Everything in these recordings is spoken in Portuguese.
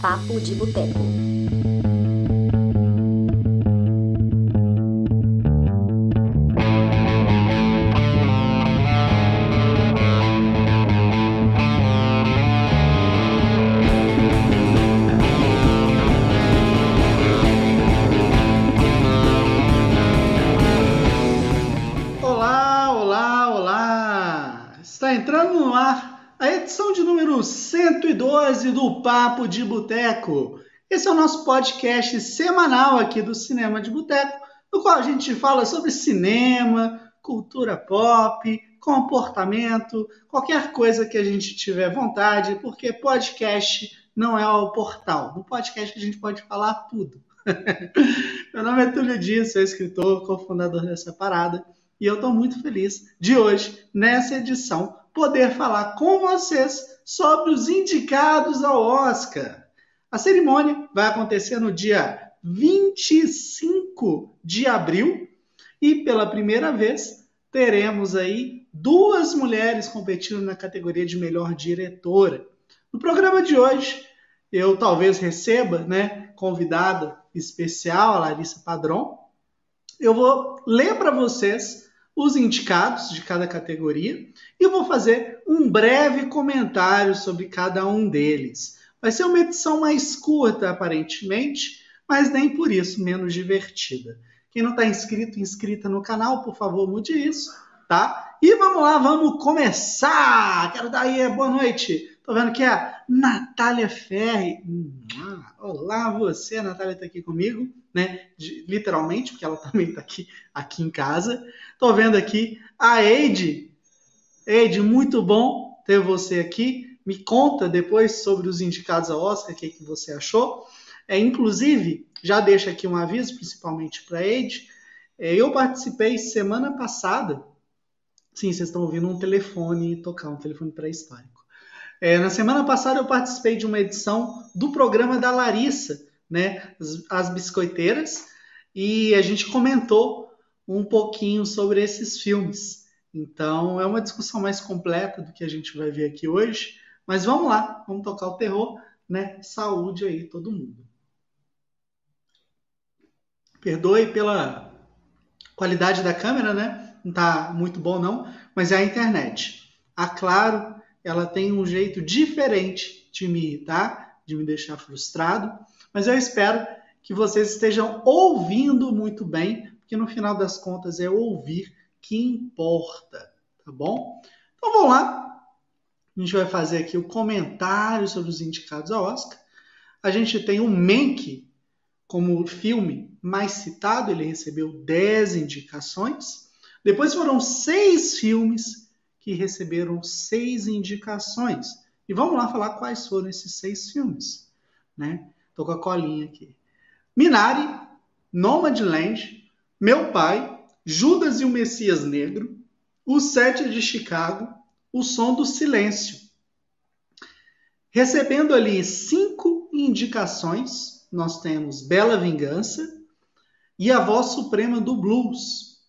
Papo de Boteco. Papo de Boteco. Esse é o nosso podcast semanal aqui do Cinema de Boteco, no qual a gente fala sobre cinema, cultura pop, comportamento, qualquer coisa que a gente tiver vontade, porque podcast não é o portal. No podcast a gente pode falar tudo. Meu nome é Túlio Dias, sou escritor, cofundador dessa parada. E eu estou muito feliz de hoje, nessa edição, poder falar com vocês sobre os indicados ao Oscar. A cerimônia vai acontecer no dia 25 de abril e pela primeira vez teremos aí duas mulheres competindo na categoria de melhor diretora. No programa de hoje, eu talvez receba, né, convidada especial, a Larissa Padrão. Eu vou ler para vocês os indicados de cada categoria e eu vou fazer um breve comentário sobre cada um deles. Vai ser uma edição mais curta, aparentemente, mas nem por isso menos divertida. Quem não está inscrito, inscrita no canal, por favor, mude isso, tá? E vamos lá, vamos começar! Quero dar aí boa noite. Tô vendo que é a Natália Ferri. Olá, você, a Natália está aqui comigo, né? De, literalmente, porque ela também está aqui, aqui em casa. Tô vendo aqui a Eide. Eide, muito bom ter você aqui. Me conta depois sobre os indicados ao Oscar, o que, que você achou. É, inclusive, já deixo aqui um aviso, principalmente para Eide. É, eu participei semana passada. Sim, vocês estão ouvindo um telefone tocar, um telefone pré-histórico. É, na semana passada eu participei de uma edição do programa da Larissa, né, as biscoiteiras, e a gente comentou um pouquinho sobre esses filmes. Então é uma discussão mais completa do que a gente vai ver aqui hoje. Mas vamos lá, vamos tocar o terror, né? Saúde aí, todo mundo. Perdoe pela qualidade da câmera, né? Não tá muito bom não, mas é a internet. A Claro, ela tem um jeito diferente de me irritar, de me deixar frustrado, mas eu espero que vocês estejam ouvindo muito bem, porque no final das contas é ouvir que importa, tá bom? Então vamos lá. A gente vai fazer aqui o comentário sobre os indicados ao Oscar. A gente tem o Mank como filme mais citado, ele recebeu 10 indicações. Depois foram seis filmes que receberam seis indicações. E vamos lá falar quais foram esses seis filmes. Né? Tô com a colinha aqui. Minari, Nomadland, Meu Pai, Judas e o Messias Negro, O Sete de Chicago, O Som do Silêncio. Recebendo ali cinco indicações, nós temos Bela Vingança e A Voz Suprema do Blues.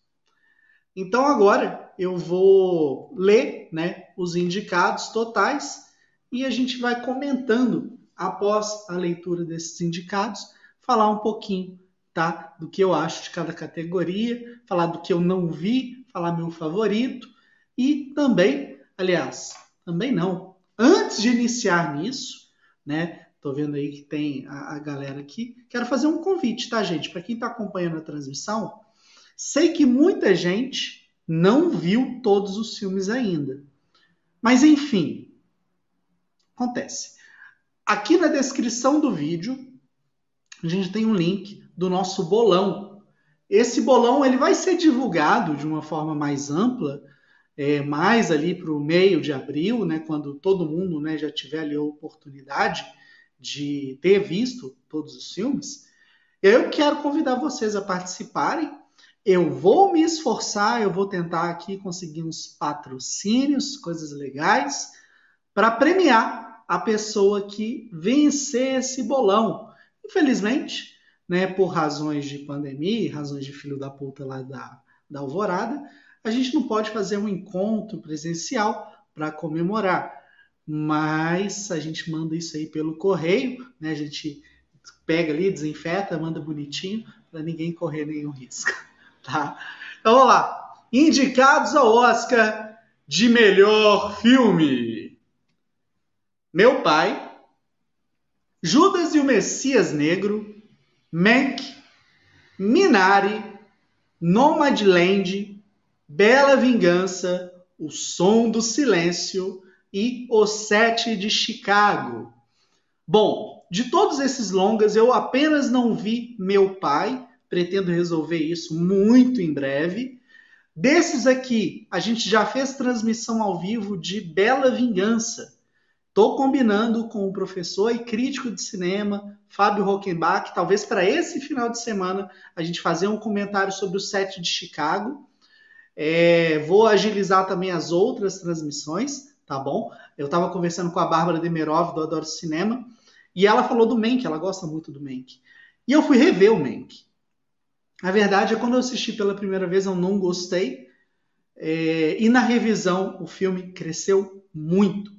Então agora eu vou ler né, os indicados totais e a gente vai comentando após a leitura desses indicados, falar um pouquinho tá, do que eu acho de cada categoria, falar do que eu não vi, falar meu favorito e também, aliás, também não, antes de iniciar nisso, né? Tô vendo aí que tem a, a galera aqui. Quero fazer um convite, tá, gente? Para quem está acompanhando a transmissão, sei que muita gente não viu todos os filmes ainda. Mas enfim, acontece. Aqui na descrição do vídeo, a gente tem um link do nosso bolão. Esse bolão ele vai ser divulgado de uma forma mais ampla, é, mais ali para o meio de abril, né, quando todo mundo né, já tiver ali a oportunidade de ter visto todos os filmes. Eu quero convidar vocês a participarem. Eu vou me esforçar, eu vou tentar aqui conseguir uns patrocínios, coisas legais, para premiar a pessoa que vencer esse bolão. Infelizmente, né, por razões de pandemia, razões de filho da puta lá da, da Alvorada, a gente não pode fazer um encontro presencial para comemorar. mas a gente manda isso aí pelo correio, né? A gente pega ali, desinfeta, manda bonitinho, para ninguém correr nenhum risco, tá? Então vamos lá. Indicados ao Oscar de melhor filme. Meu pai, Judas e o Messias Negro, Mank, Minari, Nomadland, Bela Vingança, O Som do Silêncio e O Sete de Chicago. Bom, de todos esses longas, eu apenas não vi Meu Pai, pretendo resolver isso muito em breve. Desses aqui, a gente já fez transmissão ao vivo de Bela Vingança. Estou combinando com o professor e crítico de cinema, Fábio Rockenbach, talvez para esse final de semana a gente fazer um comentário sobre o set de Chicago. É, vou agilizar também as outras transmissões tá bom? Eu estava conversando com a Bárbara Demerov, do Adoro Cinema, e ela falou do Mank, ela gosta muito do Mank. E eu fui rever o Mank. A verdade é quando eu assisti pela primeira vez eu não gostei, é, e na revisão o filme cresceu muito,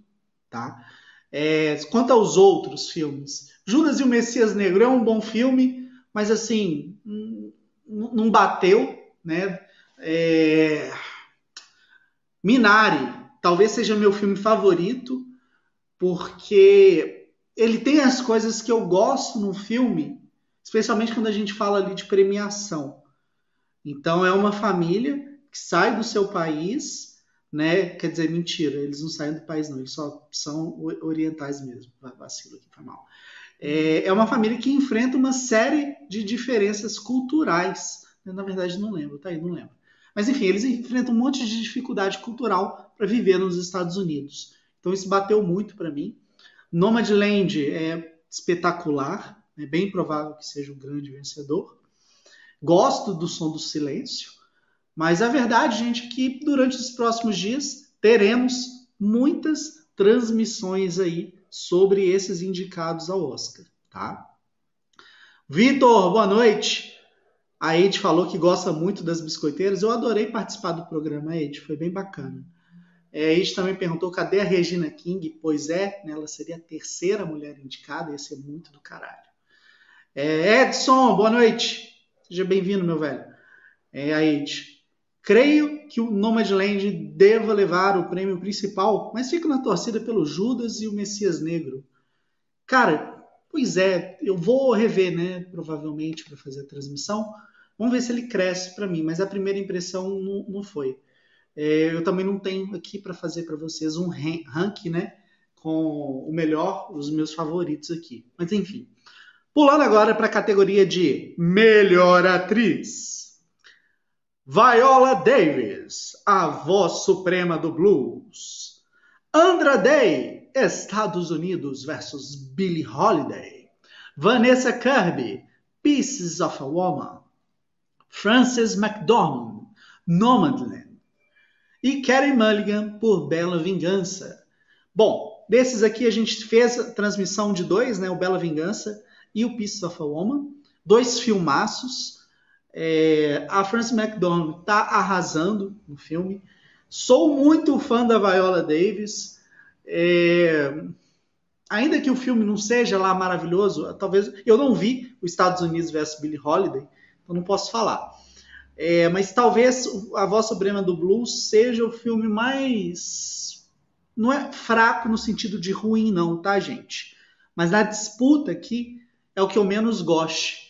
tá? É, quanto aos outros filmes, Judas e o Messias Negro é um bom filme, mas assim, não bateu, né? É... Minari, talvez seja meu filme favorito, porque ele tem as coisas que eu gosto no filme, especialmente quando a gente fala ali de premiação. Então é uma família que sai do seu país, né? Quer dizer, mentira, eles não saem do país, não, eles só são orientais mesmo. Vacilo aqui, foi mal. É, é uma família que enfrenta uma série de diferenças culturais. Na verdade, não lembro, tá aí, não lembro. Mas enfim, eles enfrentam um monte de dificuldade cultural para viver nos Estados Unidos. Então isso bateu muito para mim. Nomadland é espetacular, é bem provável que seja um grande vencedor. Gosto do som do silêncio, mas a verdade, gente, é que durante os próximos dias teremos muitas transmissões aí sobre esses indicados ao Oscar, tá? Vitor, boa noite. A Ed falou que gosta muito das biscoiteiras. Eu adorei participar do programa, Ed, foi bem bacana. É, Ed também perguntou cadê a Regina King? Pois é, né, ela seria a terceira mulher indicada, ia ser muito do caralho. É, Edson, boa noite. Seja bem-vindo, meu velho. É, a Ed. Creio que o Nomadland deva levar o prêmio principal, mas fico na torcida pelo Judas e o Messias Negro. Cara, pois é, eu vou rever, né, provavelmente, para fazer a transmissão. Vamos ver se ele cresce para mim, mas a primeira impressão não, não foi. É, eu também não tenho aqui para fazer para vocês um ranking, né? Com o melhor, os meus favoritos aqui. Mas enfim. Pulando agora para a categoria de Melhor Atriz. Viola Davis, a voz suprema do blues. Andra Day, Estados Unidos versus Billie Holiday. Vanessa Kirby, Pieces of a Woman. Frances McDormand, Nomadland, e Carey Mulligan por Bela Vingança. Bom, desses aqui a gente fez a transmissão de dois, né, o Bela Vingança e o Pieces of a Woman, dois filmaços. É, a Frances McDormand está arrasando no filme. Sou muito fã da Viola Davis. É, ainda que o filme não seja lá maravilhoso, talvez eu não vi o Estados Unidos versus Billie Holiday, eu não posso falar. É, mas talvez A Voz Suprema do Blues seja o filme mais. Não é fraco no sentido de ruim, não, tá, gente? Mas na disputa aqui é o que eu menos gosto.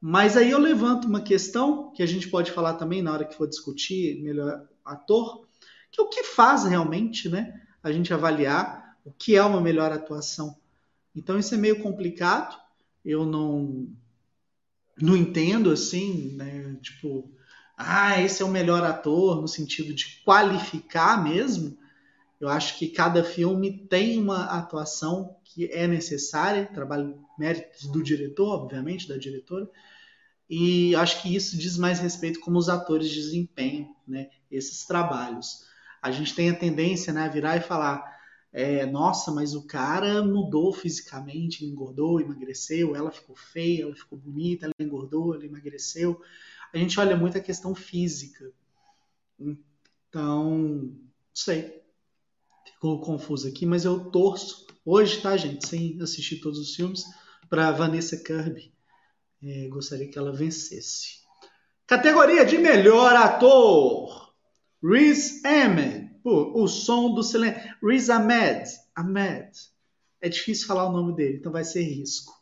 Mas aí eu levanto uma questão que a gente pode falar também na hora que for discutir melhor ator, que é o que faz realmente, né? A gente avaliar o que é uma melhor atuação. Então isso é meio complicado. Eu não não entendo assim, né? Tipo, ah, esse é o melhor ator no sentido de qualificar mesmo. Eu acho que cada filme tem uma atuação que é necessária, trabalho méritos do diretor, obviamente, da diretora. E acho que isso diz mais respeito como os atores desempenham, né, esses trabalhos. A gente tem a tendência, né, a virar e falar: é, nossa, mas o cara mudou fisicamente, engordou, emagreceu, ela ficou feia, ela ficou bonita, ela engordou, ela emagreceu. A gente olha muito a questão física. Então, não sei. Ficou confuso aqui, mas eu torço hoje, tá, gente, sem assistir todos os filmes, para Vanessa Kirby. É, gostaria que ela vencesse. Categoria de melhor ator: Riz Ahmed, por O Som do Silêncio. Riz Ahmed, Ahmed. É difícil falar o nome dele, então vai ser Risco.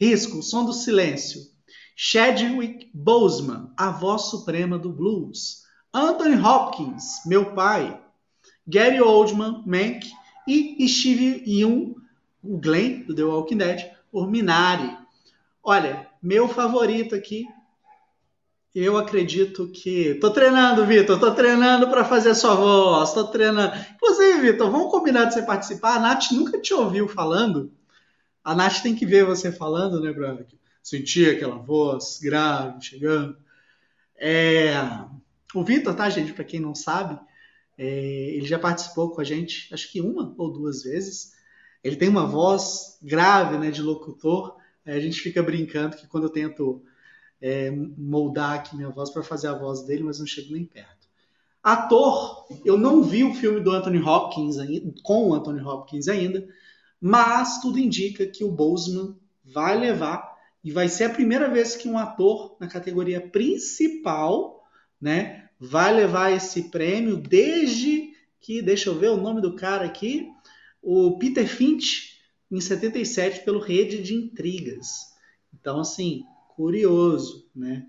Risco, O Som do Silêncio. Chadwick Boseman, a voz suprema do blues. Anthony Hopkins, meu pai. Gary Oldman, Mank. E Steve Yeun, o Glenn, do The Walking Dead, por Minari. Olha, meu favorito aqui, eu acredito que. Tô treinando, Vitor, tô treinando para fazer sua voz, tô treinando. Inclusive, Vitor, vamos combinar de você participar. A Nath nunca te ouviu falando. A Nath tem que ver você falando, né, Branco? Sentir aquela voz grave chegando. É... O Vitor, tá, gente? Para quem não sabe, é... ele já participou com a gente, acho que uma ou duas vezes. Ele tem uma voz grave, né, de locutor. a gente fica brincando que quando eu tento é, moldar aqui minha voz para fazer a voz dele, mas não chego nem perto. Ator, eu não vi o filme do Anthony Hopkins ainda, com o Anthony Hopkins ainda, mas tudo indica que o Boseman vai levar e vai ser a primeira vez que um ator na categoria principal, né, vai levar esse prêmio desde que, deixa eu ver o nome do cara aqui, o Peter Finch em 77 pelo Rede de Intrigas. Então, assim, curioso, né?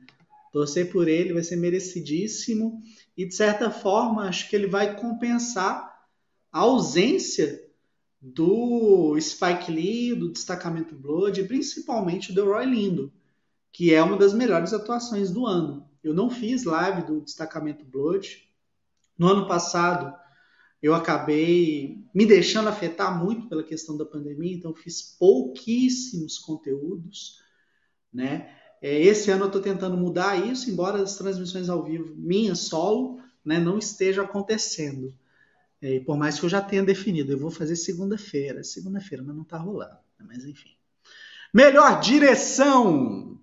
Torcer por ele vai ser merecidíssimo e, de certa forma, acho que ele vai compensar a ausência do Spike Lee, do Destacamento Blood e principalmente do Roy Lindo, que é uma das melhores atuações do ano. Eu não fiz live do Destacamento Blood. No ano passado, eu acabei me deixando afetar muito pela questão da pandemia, então fiz pouquíssimos conteúdos né? É, esse ano eu estou tentando mudar isso, embora as transmissões ao vivo, minha solo, né, não esteja acontecendo. É, por mais que eu já tenha definido, eu vou fazer segunda-feira, segunda-feira, mas não está rolando. Né? Mas enfim. Melhor direção: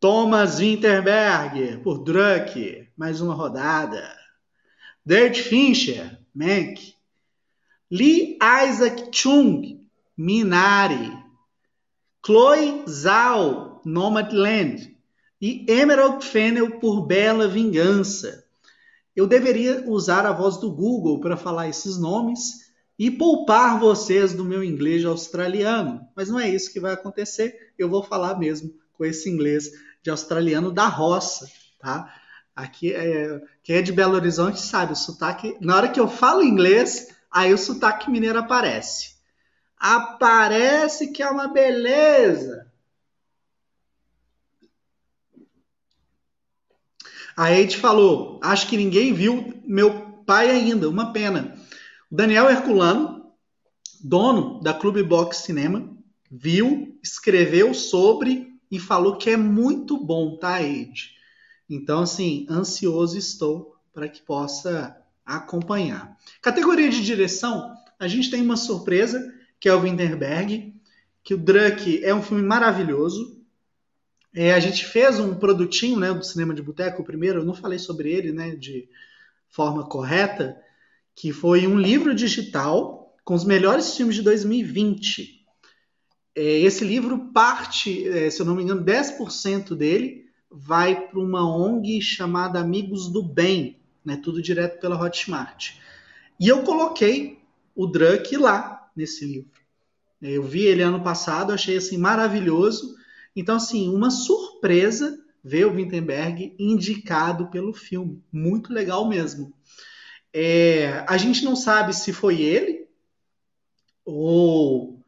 Thomas Winterberg, por Druck, mais uma rodada. David Fincher, Mank. Lee Isaac Chung, Minari. Chloe Zhao, Nomadland e Emerald Fennel por Bela Vingança. Eu deveria usar a voz do Google para falar esses nomes e poupar vocês do meu inglês australiano, mas não é isso que vai acontecer. Eu vou falar mesmo com esse inglês de australiano da roça, tá? Aqui, é, quem é de Belo Horizonte sabe, o sotaque. Na hora que eu falo inglês, aí o sotaque mineiro aparece. Aparece que é uma beleza. A Eide falou: acho que ninguém viu meu pai ainda, uma pena. O Daniel Herculano, dono da Clube Box Cinema, viu, escreveu sobre e falou que é muito bom, tá, Eide? Então, assim, ansioso estou para que possa acompanhar. Categoria de direção, a gente tem uma surpresa, que é o Winterberg, que o Druck é um filme maravilhoso, é, a gente fez um produtinho né, do Cinema de Boteco, o primeiro, eu não falei sobre ele né, de forma correta, que foi um livro digital com os melhores filmes de 2020. É, esse livro parte, é, se eu não me engano, 10% dele vai para uma ONG chamada Amigos do Bem, né, tudo direto pela Hotmart. E eu coloquei o Druck lá nesse livro. Eu vi ele ano passado, achei assim maravilhoso então, assim, uma surpresa ver o Wittenberg indicado pelo filme. Muito legal mesmo. É, a gente não sabe se foi ele ou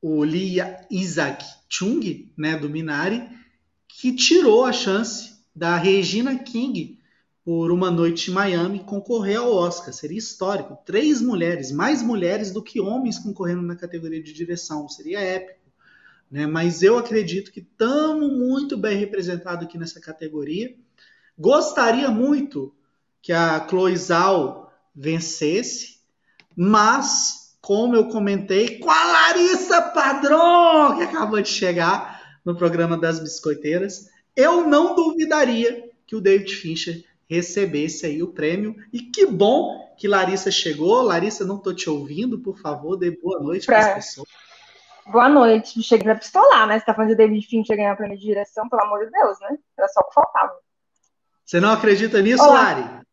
o Lee Isaac Chung, né, do Minari, que tirou a chance da Regina King por uma noite em Miami concorrer ao Oscar. Seria histórico. Três mulheres, mais mulheres do que homens concorrendo na categoria de direção. Seria épico. Né? Mas eu acredito que estamos muito bem representados aqui nessa categoria. Gostaria muito que a Chloe Zhao vencesse, mas, como eu comentei, com a Larissa Padrão, que acabou de chegar no programa das biscoiteiras, eu não duvidaria que o David Fincher recebesse aí o prêmio. E que bom que Larissa chegou. Larissa, não estou te ouvindo, por favor, dê boa noite para as pessoas. Boa noite. Cheguei para pistolar, né? Você tá falando de David Fincher ganhar prêmio de direção, pelo amor de Deus, né? Era só o que faltava. Você não acredita nisso, Olá. Lari?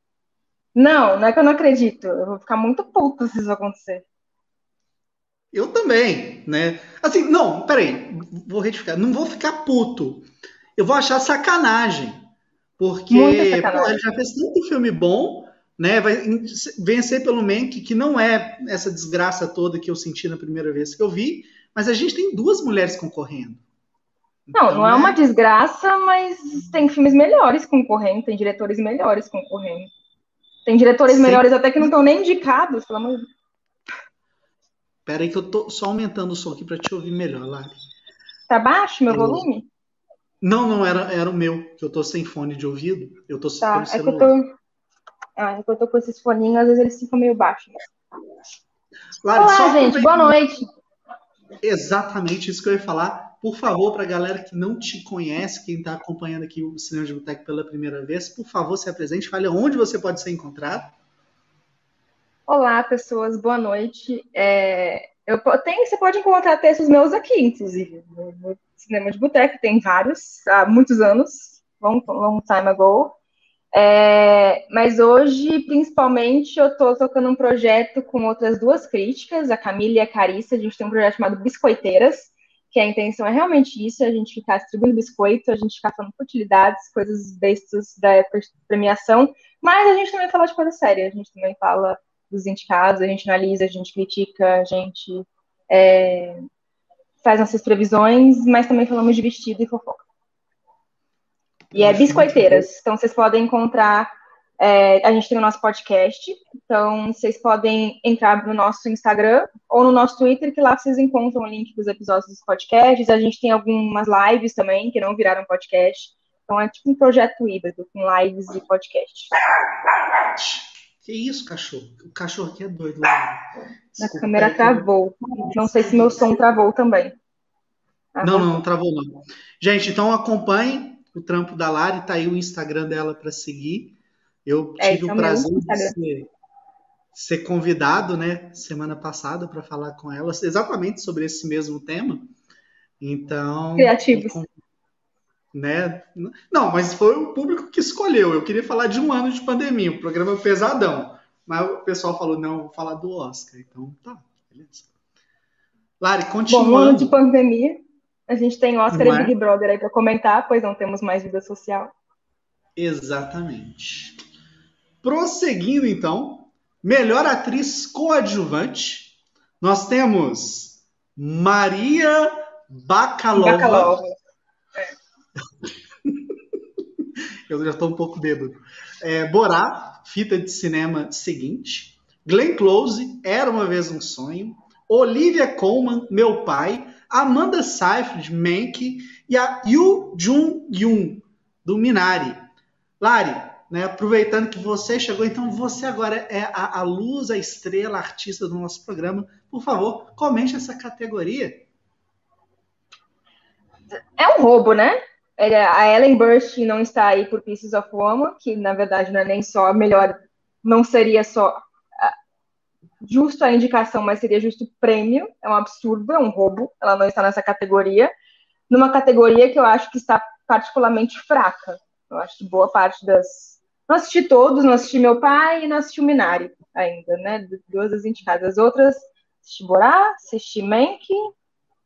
Não, não é que eu não acredito. Eu vou ficar muito puto se isso acontecer. Eu também, né? Assim, não, peraí, vou retificar. Não vou ficar puto. Eu vou achar sacanagem. Porque sacanagem. Pô, ele já fez tanto filme bom, né? Vai vencer pelo Mank, que não é essa desgraça toda que eu senti na primeira vez que eu vi, mas a gente tem duas mulheres concorrendo. Não, então, não é uma né? desgraça, mas tem filmes melhores concorrendo, tem diretores melhores concorrendo. Tem diretores melhores até que não estão nem indicados, pelo amor de Deus. Pera aí que eu tô só aumentando o som aqui para te ouvir melhor, Lari. Tá baixo meu volume? Não, não, era, era o meu, que eu tô sem fone de ouvido. Eu tô tá, é que eu tô... Ah, é que eu tô com esses foninhos, às vezes eles ficam meio baixos. Lari, Olá, gente, boa noite. Exatamente isso que eu ia falar. Por favor, para a galera que não te conhece, quem está acompanhando aqui o Cinema de Boteco pela primeira vez, por favor, se apresente, fale onde você pode ser encontrado. Olá, pessoas, boa noite. É, eu tenho, você pode encontrar textos meus aqui, inclusive, no, Cinema de Boteco, tem vários, há muitos anos, long, long time ago. É, mas hoje, principalmente, eu estou tocando um projeto com outras duas críticas, a Camila e a Carissa. A gente tem um projeto chamado Biscoiteiras, que a intenção é realmente isso, a gente ficar distribuindo biscoito, a gente ficar falando futilidades, coisas bestas da época de premiação, mas a gente também fala de coisa séria, a gente também fala dos indicados, a gente analisa, a gente critica, a gente é, faz nossas previsões, mas também falamos de vestido e fofoca. E é biscoiteiras, então vocês podem encontrar. É, a gente tem o nosso podcast, então vocês podem entrar no nosso Instagram ou no nosso Twitter, que lá vocês encontram o link dos episódios dos podcasts. A gente tem algumas lives também, que não viraram podcast. Então é tipo um projeto híbrido, com lives e podcast. Que isso, cachorro? O cachorro aqui é doido. Lá. A câmera travou. Não sei se meu som travou também. Não, não, não travou não. Gente, então acompanhem o trampo da Lari, tá aí o Instagram dela para seguir. Eu é, tive é, o prazer de ser, ser, convidado, né, semana passada para falar com ela exatamente sobre esse mesmo tema. Então, criativos né? Não, mas foi o público que escolheu. Eu queria falar de um ano de pandemia, um programa pesadão. Mas o pessoal falou, não, vou falar do Oscar. Então, tá, beleza. Lari, continuando. Bom, um ano de pandemia. A gente tem Oscar e é? Big Brother aí para comentar, pois não temos mais vida social. Exatamente. Prosseguindo, então, melhor atriz coadjuvante, nós temos Maria Bakalova. Bakalova. Eu já estou um pouco bêbado. É, Borá, fita de cinema seguinte. Glenn Close, Era Uma Vez Um Sonho. Olivia Colman, Meu Pai. Amanda Seyfried, Mank. E a Yu Jun Yoon, do Minari. Lari, né, aproveitando que você chegou, então você agora é a, a luz, a estrela, a artista do nosso programa. Por favor, comente essa categoria. É um roubo, né? A Ellen Burstyn não está aí por Pieces of Woman, que na verdade não é nem só melhor, não seria só justo a indicação, mas seria justo o prêmio. É um absurdo, é um roubo. Ela não está nessa categoria, numa categoria que eu acho que está particularmente fraca. Eu acho que boa parte das. Não assisti todos, não assisti meu pai e não assisti o Minari ainda, né? Duas das indicadas. As outras, assisti Borá, assisti Mank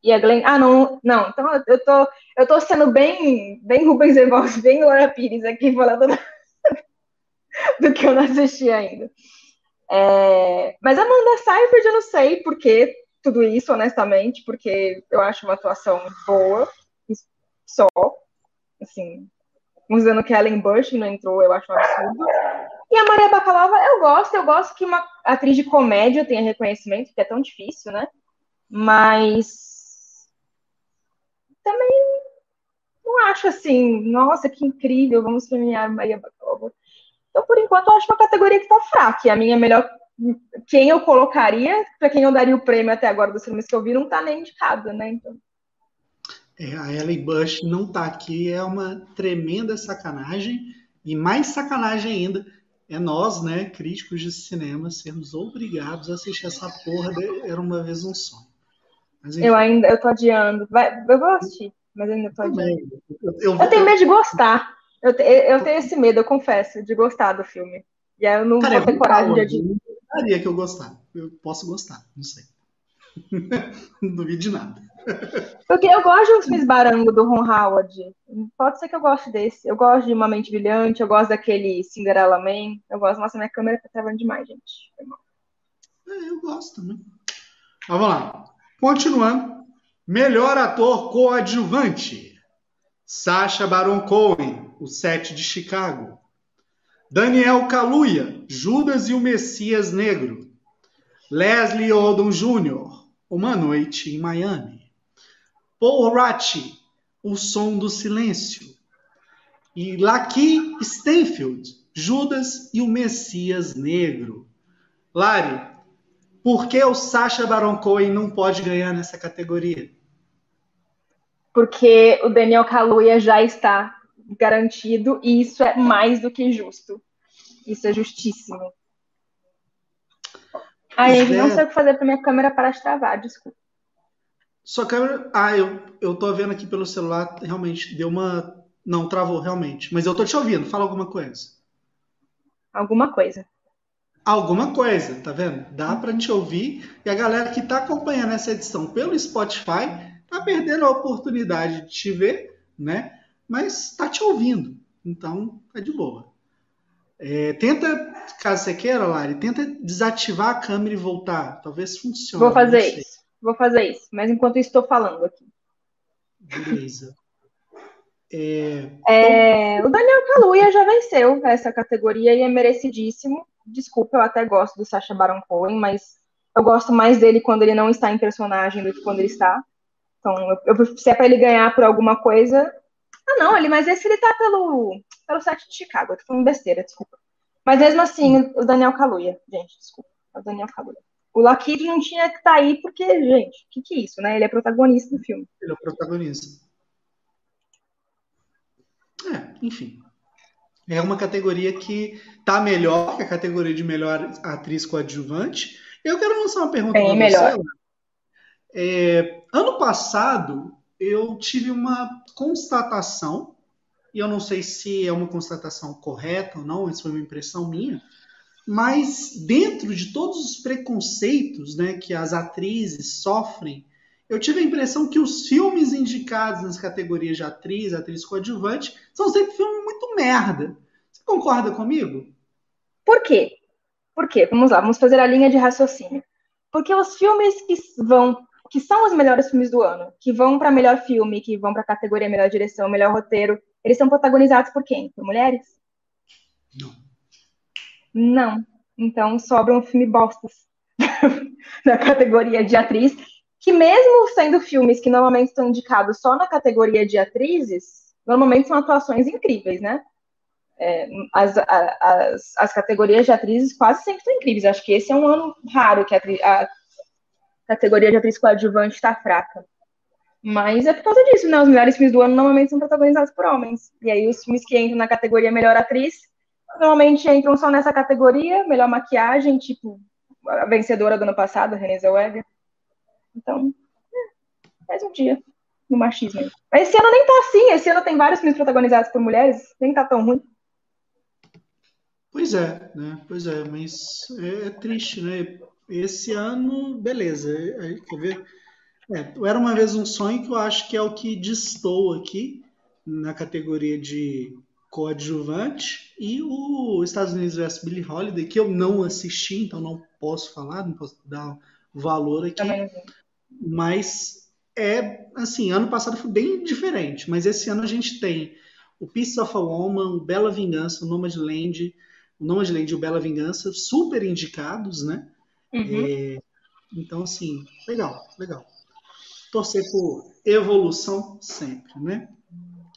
e a Glenn. Ah, não, não. Então eu tô, eu tô sendo bem, bem Rubens Evans, bem Laura Pires aqui falando do que eu não assisti ainda. É, mas Amanda Seyfried eu não sei por que tudo isso, honestamente, porque eu acho uma atuação boa, só. Assim, usando que a Ellen Bush não entrou, eu acho um absurdo. E a Maria Bacalava, eu gosto, eu gosto que uma atriz de comédia tenha reconhecimento, que é tão difícil, né? Mas também não acho assim, nossa, que incrível, vamos premiar Maria Bakalova. Então, por enquanto, eu acho uma categoria que está fraca. E a minha melhor. Quem eu colocaria, para quem eu daria o prêmio até agora dos filmes que eu vi, não está nem indicada, né? Então. É, a Ellie Bush não está aqui, é uma tremenda sacanagem. E mais sacanagem ainda é nós, né, críticos de cinema, sermos obrigados a assistir essa porra de Era Uma Vez Um Sonho. Mas, eu ainda, eu tô adiando. Vai, eu vou assistir, mas ainda tô adiando. Eu, eu, eu, tenho medo de gostar. Eu, eu tenho esse medo, eu confesso, de gostar do filme. E aí eu não Cara, vou ter coragem de adiar. Eu que eu gostar. Eu posso gostar, não sei. não duvido de nada. Porque eu gosto de uns filmes barango do Ron Howard. Pode ser que eu goste desse. Eu gosto de Uma Mente Brilhante, eu gosto daquele Cinderella Man. Eu gosto, nossa, minha câmera tá travando demais, gente. É, eu gosto também. Vamos lá. Continuando. Melhor ator coadjuvante. Sacha Baron Cohen, o Sete de Chicago. Daniel Kaluuya, Judas e o Messias Negro. Leslie Odom Jr., Uma Noite em Miami. Paul Ratti, O Som do Silêncio. E Laki Stanfield, Judas e o Messias Negro. Lari, por que o Sacha Baron Cohen não pode ganhar nessa categoria? Porque o Daniel Kaluuya já está garantido e isso é mais do que justo. Isso é justíssimo. Ai, não é. sei o que fazer para minha câmera parar de travar, desculpa. Sua câmera. Ah, eu, eu tô vendo aqui pelo celular, realmente deu uma. Não, travou, realmente. Mas eu tô te ouvindo, fala alguma coisa. Alguma coisa. Alguma coisa, tá vendo? Dá pra te ouvir. E a galera que tá acompanhando essa edição pelo Spotify tá perdendo a oportunidade de te ver, né? Mas tá te ouvindo. Então, tá de boa. É, tenta, caso você queira, Lari, tenta desativar a câmera e voltar. Talvez funcione. Vou fazer isso. Vou fazer isso, mas enquanto estou falando aqui. Beleza. É... É, o Daniel Kaluuya já venceu essa categoria e é merecidíssimo. Desculpa, eu até gosto do Sacha Baron Cohen, mas eu gosto mais dele quando ele não está em personagem do que quando ele está. Então, eu, eu, se é para ele ganhar por alguma coisa. Ah, não, ele, mas esse ele tá pelo, pelo set de Chicago. Eu tô falando besteira, desculpa. Mas mesmo assim, o Daniel Kaluuya, gente, desculpa. É o Daniel Kaluuya. O Lockheed não tinha que estar tá aí porque, gente, o que, que é isso, né? Ele é protagonista do filme. Ele é o protagonista. É, enfim. É uma categoria que tá melhor que a categoria de melhor atriz coadjuvante. Eu quero lançar uma pergunta para melhor. você. É, ano passado, eu tive uma constatação, e eu não sei se é uma constatação correta ou não, isso foi uma impressão minha, mas dentro de todos os preconceitos né, que as atrizes sofrem, eu tive a impressão que os filmes indicados nas categorias de atriz, atriz coadjuvante, são sempre filmes muito merda. Você concorda comigo? Por quê? Por quê? Vamos lá, vamos fazer a linha de raciocínio. Porque os filmes que vão, que são os melhores filmes do ano, que vão para melhor filme, que vão para a categoria melhor direção, melhor roteiro, eles são protagonizados por quem? Por mulheres? Não. Não. Então sobram filme bostas na categoria de atriz, que mesmo sendo filmes que normalmente estão indicados só na categoria de atrizes, normalmente são atuações incríveis, né? É, as, as, as categorias de atrizes quase sempre são incríveis. Acho que esse é um ano raro que a, a categoria de atriz coadjuvante está fraca. Mas é por causa disso, né? Os melhores filmes do ano normalmente são protagonizados por homens. E aí os filmes que entram na categoria melhor atriz normalmente entram só nessa categoria, melhor maquiagem, tipo a vencedora do ano passado, Renée Zellweger. Então, é, mais um dia no machismo. Mas esse ano nem tá assim, esse ano tem vários filmes protagonizados por mulheres, nem tá tão ruim. Pois é, né? Pois é, mas é, é triste, né? Esse ano, beleza. Quer ver? É, era uma vez um sonho que eu acho que é o que distou aqui na categoria de coadjuvante, e o Estados Unidos vs Billie Holiday, que eu não assisti, então não posso falar, não posso dar valor aqui. Mas é assim, ano passado foi bem diferente, mas esse ano a gente tem o Piece of a Woman, o Bela Vingança, o Nomadland, o Nomadland e o Bela Vingança, super indicados, né? Uhum. É, então, assim, legal, legal. Torcer por evolução sempre, né?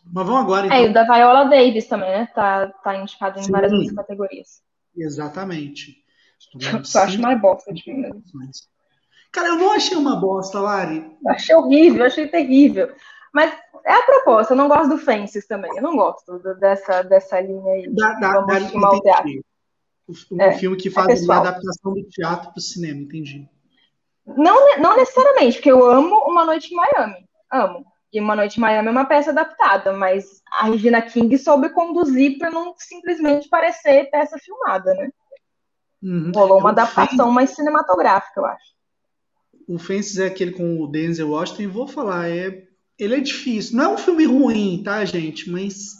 Mas vamos agora. Então. É, e o da Viola Davis também, né? Tá, tá indicado em Sim. várias categorias. Exatamente. Eu acho mais bosta de filme. Cara, eu não achei uma bosta, Lari. Eu achei horrível, achei terrível. Mas é a proposta, eu não gosto do Fences também. Eu não gosto dessa, dessa linha aí. Da, da, da, Um é, filme que faz é a adaptação do teatro para o cinema, entendi. Não, não necessariamente, porque eu amo Uma Noite em Miami. Amo. E Uma Noite em Miami é uma peça adaptada, mas a Regina King soube conduzir para não simplesmente parecer peça filmada, né? Uhum. Rolou uma adaptação mais cinematográfica, eu acho. O Fences é aquele com o Denzel Washington, e vou falar, é, ele é difícil. Não é um filme ruim, tá, gente? Mas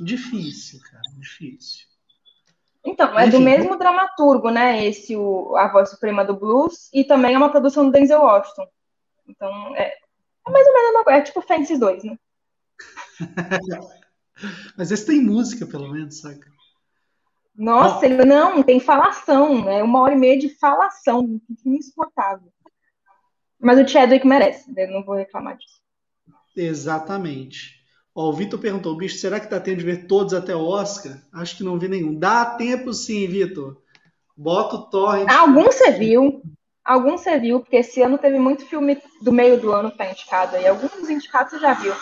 difícil, cara, difícil. Então, é Enfim. do mesmo dramaturgo, né? Esse, o, A Voz Suprema do Blues, e também é uma produção do Denzel Washington. Então, é, é mais ou menos uma coisa, é tipo Fences 2, né? Mas esse tem música, pelo menos, saca? Nossa, ele não, tem falação, é uma hora e meia de falação, insuportável. Mas o Chadwick merece, eu não vou reclamar disso. Exatamente. Ó, o Vitor perguntou, bicho, será que tá tendo de ver todos até o Oscar? Acho que não vi nenhum. Dá tempo sim, Vitor. Bota o torrent. Algum você viu, algum você viu, porque esse ano teve muito filme do meio do ano que tá indicado aí. Alguns dos indicados você já viu.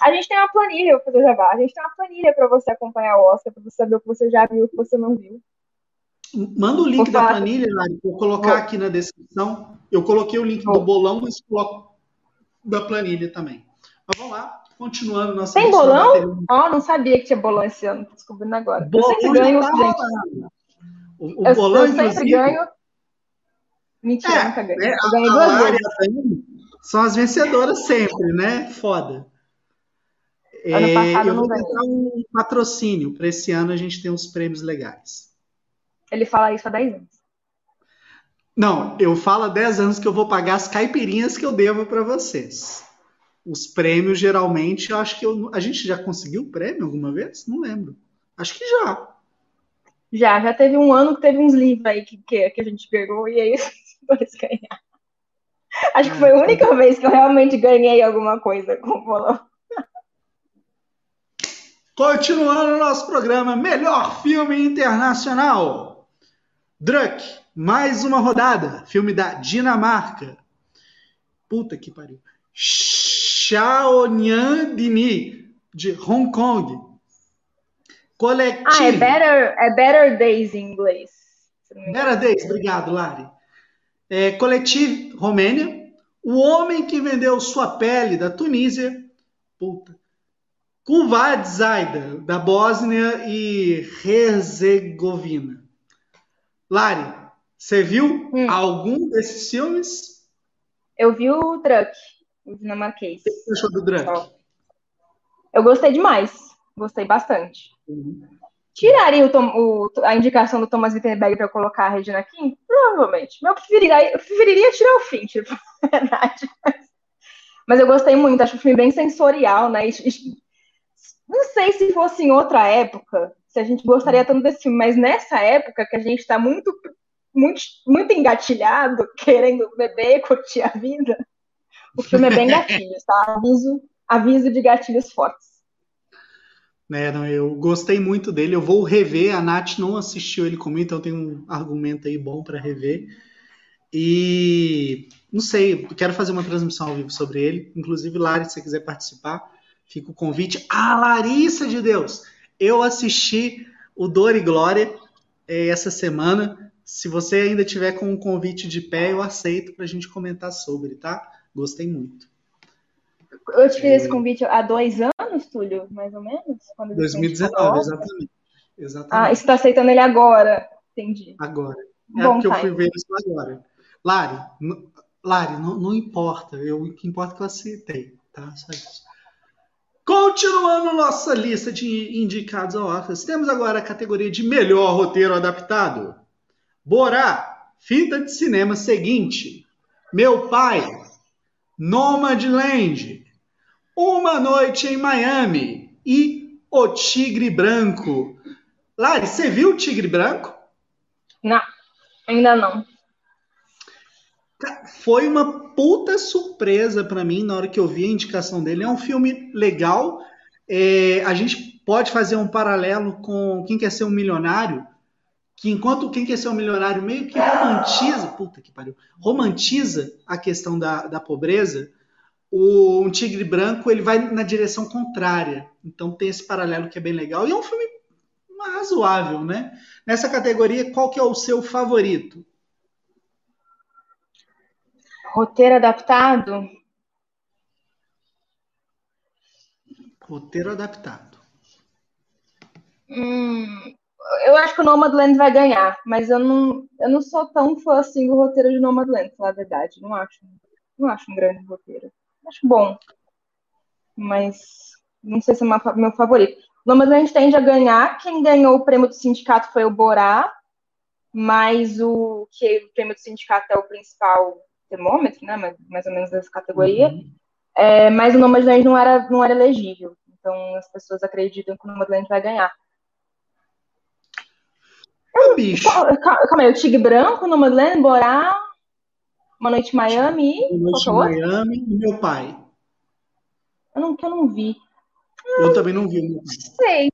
A gente tem uma planilha, vou fazer jabá. A gente tem uma planilha para você acompanhar o Oscar, para você saber o que você já viu e o que você não viu. Manda o link da planilha, Lari, vou colocar aqui na descrição. Eu coloquei o link do bolão, mas coloco da planilha também. Mas vamos lá, continuando nossa Tem bolão? Ó, oh, não sabia que tinha bolão esse ano, tô descobrindo agora. Bolão eu sempre ganho, tá gente. O, o eu, bolão, eu sempre ganho. Mentira, é, nunca ganho. É, eu ganhei duas vezes. São as vencedoras sempre, né? Foda. Ano é, passado eu vou tentar um patrocínio. Para esse ano a gente tem uns prêmios legais. Ele fala isso há 10 anos. Não, eu falo há 10 anos que eu vou pagar as caipirinhas que eu devo para vocês. Os prêmios, geralmente, eu acho que eu, a gente já conseguiu o prêmio alguma vez? Não lembro. Acho que já. Já, já teve um ano que teve uns livros aí que, que, que a gente pegou e aí dois ganhar. Acho que foi a única vez que eu realmente ganhei alguma coisa com o bolão. Continuando o nosso programa, melhor filme internacional. Druck, mais uma rodada. Filme da Dinamarca. Puta que pariu. Xiaonian Dini, de Hong Kong. Coletivo. Ah, é Better, é better Days em inglês. Better Days, obrigado, Lari. É, Coletivo, Romênia. O homem que vendeu sua pele da Tunísia. Puta. Kuvad Zaida, da Bósnia e Herzegovina. Lari, você viu hum. algum desses filmes? Eu vi o Druck, o dinamarquês. O que você achou do Druck? Eu gostei demais. Gostei bastante. Uhum. Tiraria o Tom, o, a indicação do Thomas Wittenberg para colocar a Regina King? Provavelmente. Mas eu preferiria, eu preferiria tirar o fim, tipo, verdade. Mas eu gostei muito, acho o filme bem sensorial, né? E, não sei se fosse em outra época, se a gente gostaria tanto desse filme, mas nessa época que a gente está muito, muito, muito engatilhado, querendo beber, curtir a vida, o filme é bem gatilho, tá? Aviso, aviso de gatilhos fortes. É, não, eu gostei muito dele. Eu vou rever. A Nath não assistiu ele comigo, então tem um argumento aí bom para rever. E não sei, quero fazer uma transmissão ao vivo sobre ele. Inclusive, Lari, se você quiser participar, Fica o convite. Ah, Larissa de Deus! Eu assisti o Dor e Glória eh, essa semana. Se você ainda tiver com um convite de pé, eu aceito para a gente comentar sobre, tá? Gostei muito. Eu te fiz esse convite há dois anos, Túlio, mais ou menos? Quando 2019, exatamente. exatamente. Ah, você está aceitando ele agora? Entendi. Agora. É Bom porque time. eu fui ver isso agora. Lari, Lari, não, não importa. Eu, o que importa é que eu aceitei, tá? Só isso. Continuando nossa lista de indicados ao Oscar, temos agora a categoria de melhor roteiro adaptado. Borá, fita de cinema seguinte. Meu pai, Nomadland, Uma Noite em Miami e O Tigre Branco. Lari, você viu o Tigre Branco? Não, ainda não. Foi uma puta surpresa para mim na hora que eu vi a indicação dele. É um filme legal. É, a gente pode fazer um paralelo com Quem Quer Ser um Milionário, que enquanto Quem Quer Ser um Milionário meio que romantiza, puta que pariu, romantiza a questão da, da pobreza, o Um Tigre Branco ele vai na direção contrária. Então tem esse paralelo que é bem legal. E é um filme razoável, né? Nessa categoria, qual que é o seu favorito? Roteiro adaptado? Roteiro adaptado. Hum, eu acho que o Nomadland vai ganhar, mas eu não, eu não sou tão fã assim do roteiro de Nomadland, falar a verdade. Não acho, não acho um grande roteiro. Acho bom, mas não sei se é meu favorito. Nomadland tende a ganhar. Quem ganhou o prêmio do sindicato foi o Borá, mas o que o prêmio do sindicato é o principal termômetro, né? Mais, mais ou menos dessa categoria. Uhum. É, mas o Nomadland não era, não era elegível. Então as pessoas acreditam que o Nomadland vai ganhar. É bicho. Calma aí, o Tigre Branco, Nomadland, Borá, Uma Noite em Miami. Uma Noite em Miami e meu pai. Eu não, que eu não vi. Eu também não vi. Não sei.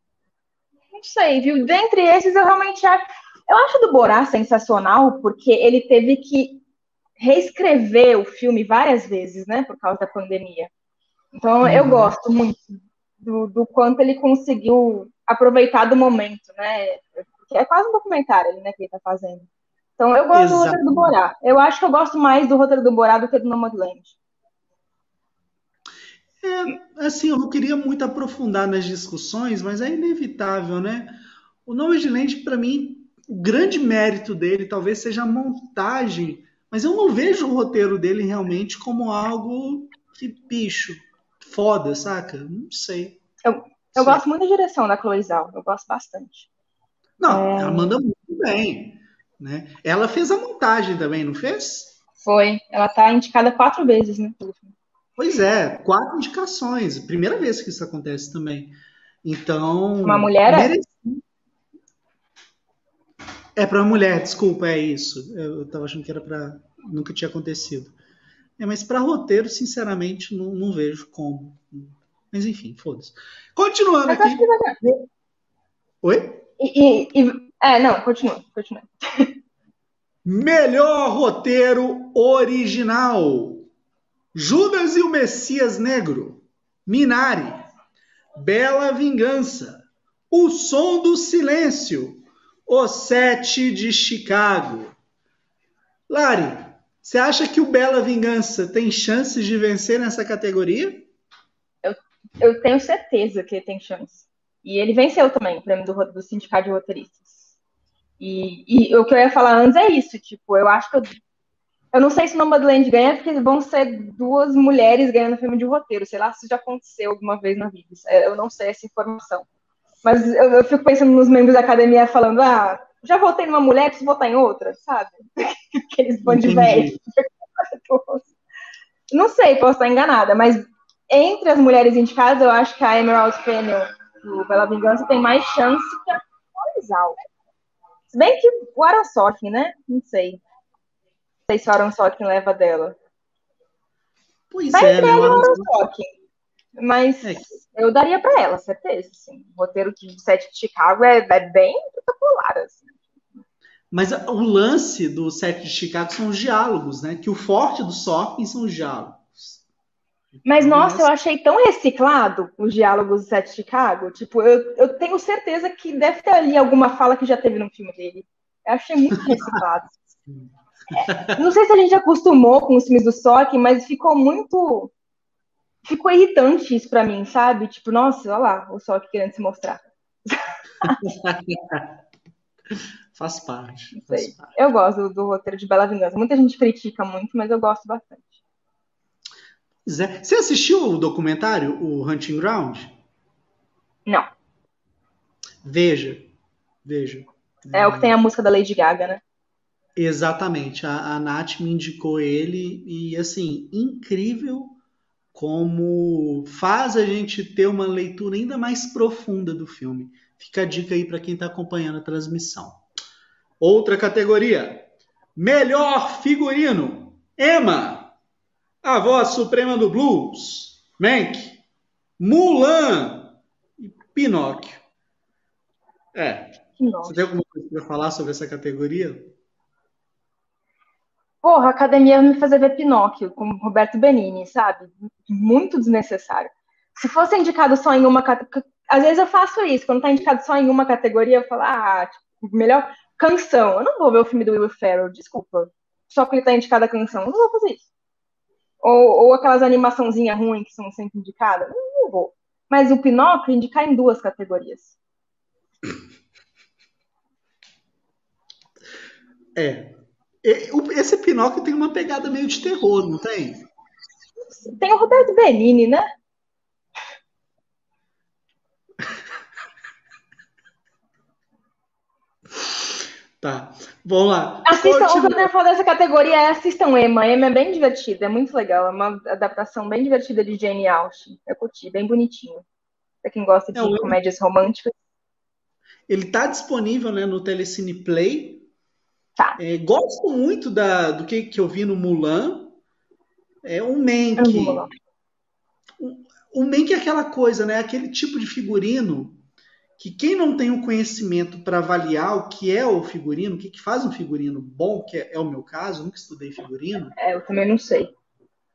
Não sei, viu? Dentre esses, eu realmente acho. Eu acho do Borá sensacional, porque ele teve que reescrever o filme várias vezes, né? Por causa da pandemia. Então, uhum. eu gosto muito do, do, quanto ele conseguiu aproveitar do momento, né? Porque é quase um documentário né, que ele está fazendo. Então, eu gosto Exatamente. do roteiro do Borá. Eu acho que eu gosto mais do roteiro do Borá do que do Nomadland. É, assim, eu não queria muito aprofundar nas discussões, mas é inevitável, né? O Nome de Land, para mim, o grande mérito dele talvez seja a montagem, mas eu não vejo o roteiro dele realmente como algo que, bicho, foda, saca? Não sei. Eu, eu gosto muito da direção da Chloe Zhao, eu gosto bastante. Não, é... ela manda muito bem. Né? Ela fez a montagem também, não fez? Foi. Ela tá indicada quatro vezes, né? Pois é, quatro indicações. Primeira vez que isso acontece também. Então. Uma mulher? Mereci... É para mulher, desculpa, é isso. Eu estava achando que era para. Nunca tinha acontecido. É, mas para roteiro, sinceramente, não, não, vejo como. Mas enfim, foda-se. Continuando mas aqui. Oi? E, e, e, É, não, continua, continua. Melhor roteiro original. Judas e o Messias Negro, Minari, Bela Vingança, O Som do Silêncio, O Sete de Chicago. Lari, você acha que o Bela Vingança tem chances de vencer nessa categoria? Eu, eu tenho certeza que ele tem chance. E ele venceu também o prêmio do, do Sindicato de Roteiristas. E, e, o que eu ia falar antes é isso, tipo, eu acho que eu eu não sei se Nomadland ganha, porque vão ser duas mulheres ganhando filme de roteiro. Sei lá se já aconteceu alguma vez na vida. Eu não sei essa informação. Mas eu, eu fico pensando nos membros da academia falando: ah, já votei numa mulher, preciso votar em outra, sabe? Aqueles bando de velhos. Não sei, posso estar enganada, mas entre as mulheres indicadas, eu acho que a Emerald Fennel do Bela Vingança tem mais chance que a Florizal. Se bem que o Aaron Sorkin, né? Não sei sei se o Aaron Sorkin leva dela. Pois Vai é, meu Aaron Sorkin. Mas é. eu daria para ela, certeza. Assim. O roteiro de Sete de Chicago é, é bem espetacular. Assim. Mas o lance do Sete de Chicago são os diálogos, né? Que o forte do Sorkin são os diálogos. Mas, nossa, eu achei tão reciclado os diálogos do Sete de Chicago. Tipo, eu, eu tenho certeza que deve ter ali alguma fala que já teve no filme dele. Eu achei muito reciclado. Não sei se a gente acostumou com os filmes do Sock, mas ficou muito. Ficou irritante isso pra mim, sabe? Tipo, nossa, olha lá, o Sock querendo se mostrar. faz parte. Faz parte. Eu gosto do, do, roteiro de Bela Vingança. Muita gente critica muito, mas eu gosto bastante. Zé, você assistiu o documentário, o Hunting Ground? Não. Veja. Veja. É, é o que tem a música da Lady Gaga, né? Exatamente. A, a Nath me indicou ele e, assim, incrível como faz a gente ter uma leitura ainda mais profunda do filme. Fica a dica aí para quem está acompanhando a transmissão. Outra categoria: Melhor figurino. Emma, a voz suprema do blues. Mank, Mulan e Pinóquio. É. Nossa. Você tem alguma coisa para falar sobre essa categoria? Porra, a academia me fazer ver Pinóquio com Roberto Benini, sabe? Muito desnecessário. Se fosse indicado só em uma às vezes eu faço isso, quando tá indicado só em uma categoria, eu falo, ah, tipo, melhor canção. Eu não vou ver o filme do Will Ferrell, desculpa. Só porque ele tá indicado a canção, eu não vou fazer isso. Ou, ou aquelas animaçãozinhas ruins que são sempre indicadas, não vou. Mas o Pinóquio indicar em duas categorias. É. Esse Pinóquio tem uma pegada meio de terror, não tem? Tem o Roberto Benini, né? Tá, vamos lá. Assistam, o que eu tenho falar dessa categoria é assistam Emma. Emma é bem divertida, é muito legal. É uma adaptação bem divertida de Jane Austen. Eu curti, bem bonitinho. Pra quem gosta de é, comédias românticas. Ele tá disponível né, no Telecine Play. Tá. É, gosto muito da, do que, que eu vi no Mulan. É um Mank. O Mank é aquela coisa, né? Aquele tipo de figurino que quem não tem o conhecimento para avaliar o que é o figurino, o que, que faz um figurino bom, que é, é, o meu caso, nunca estudei figurino. É, eu também não sei.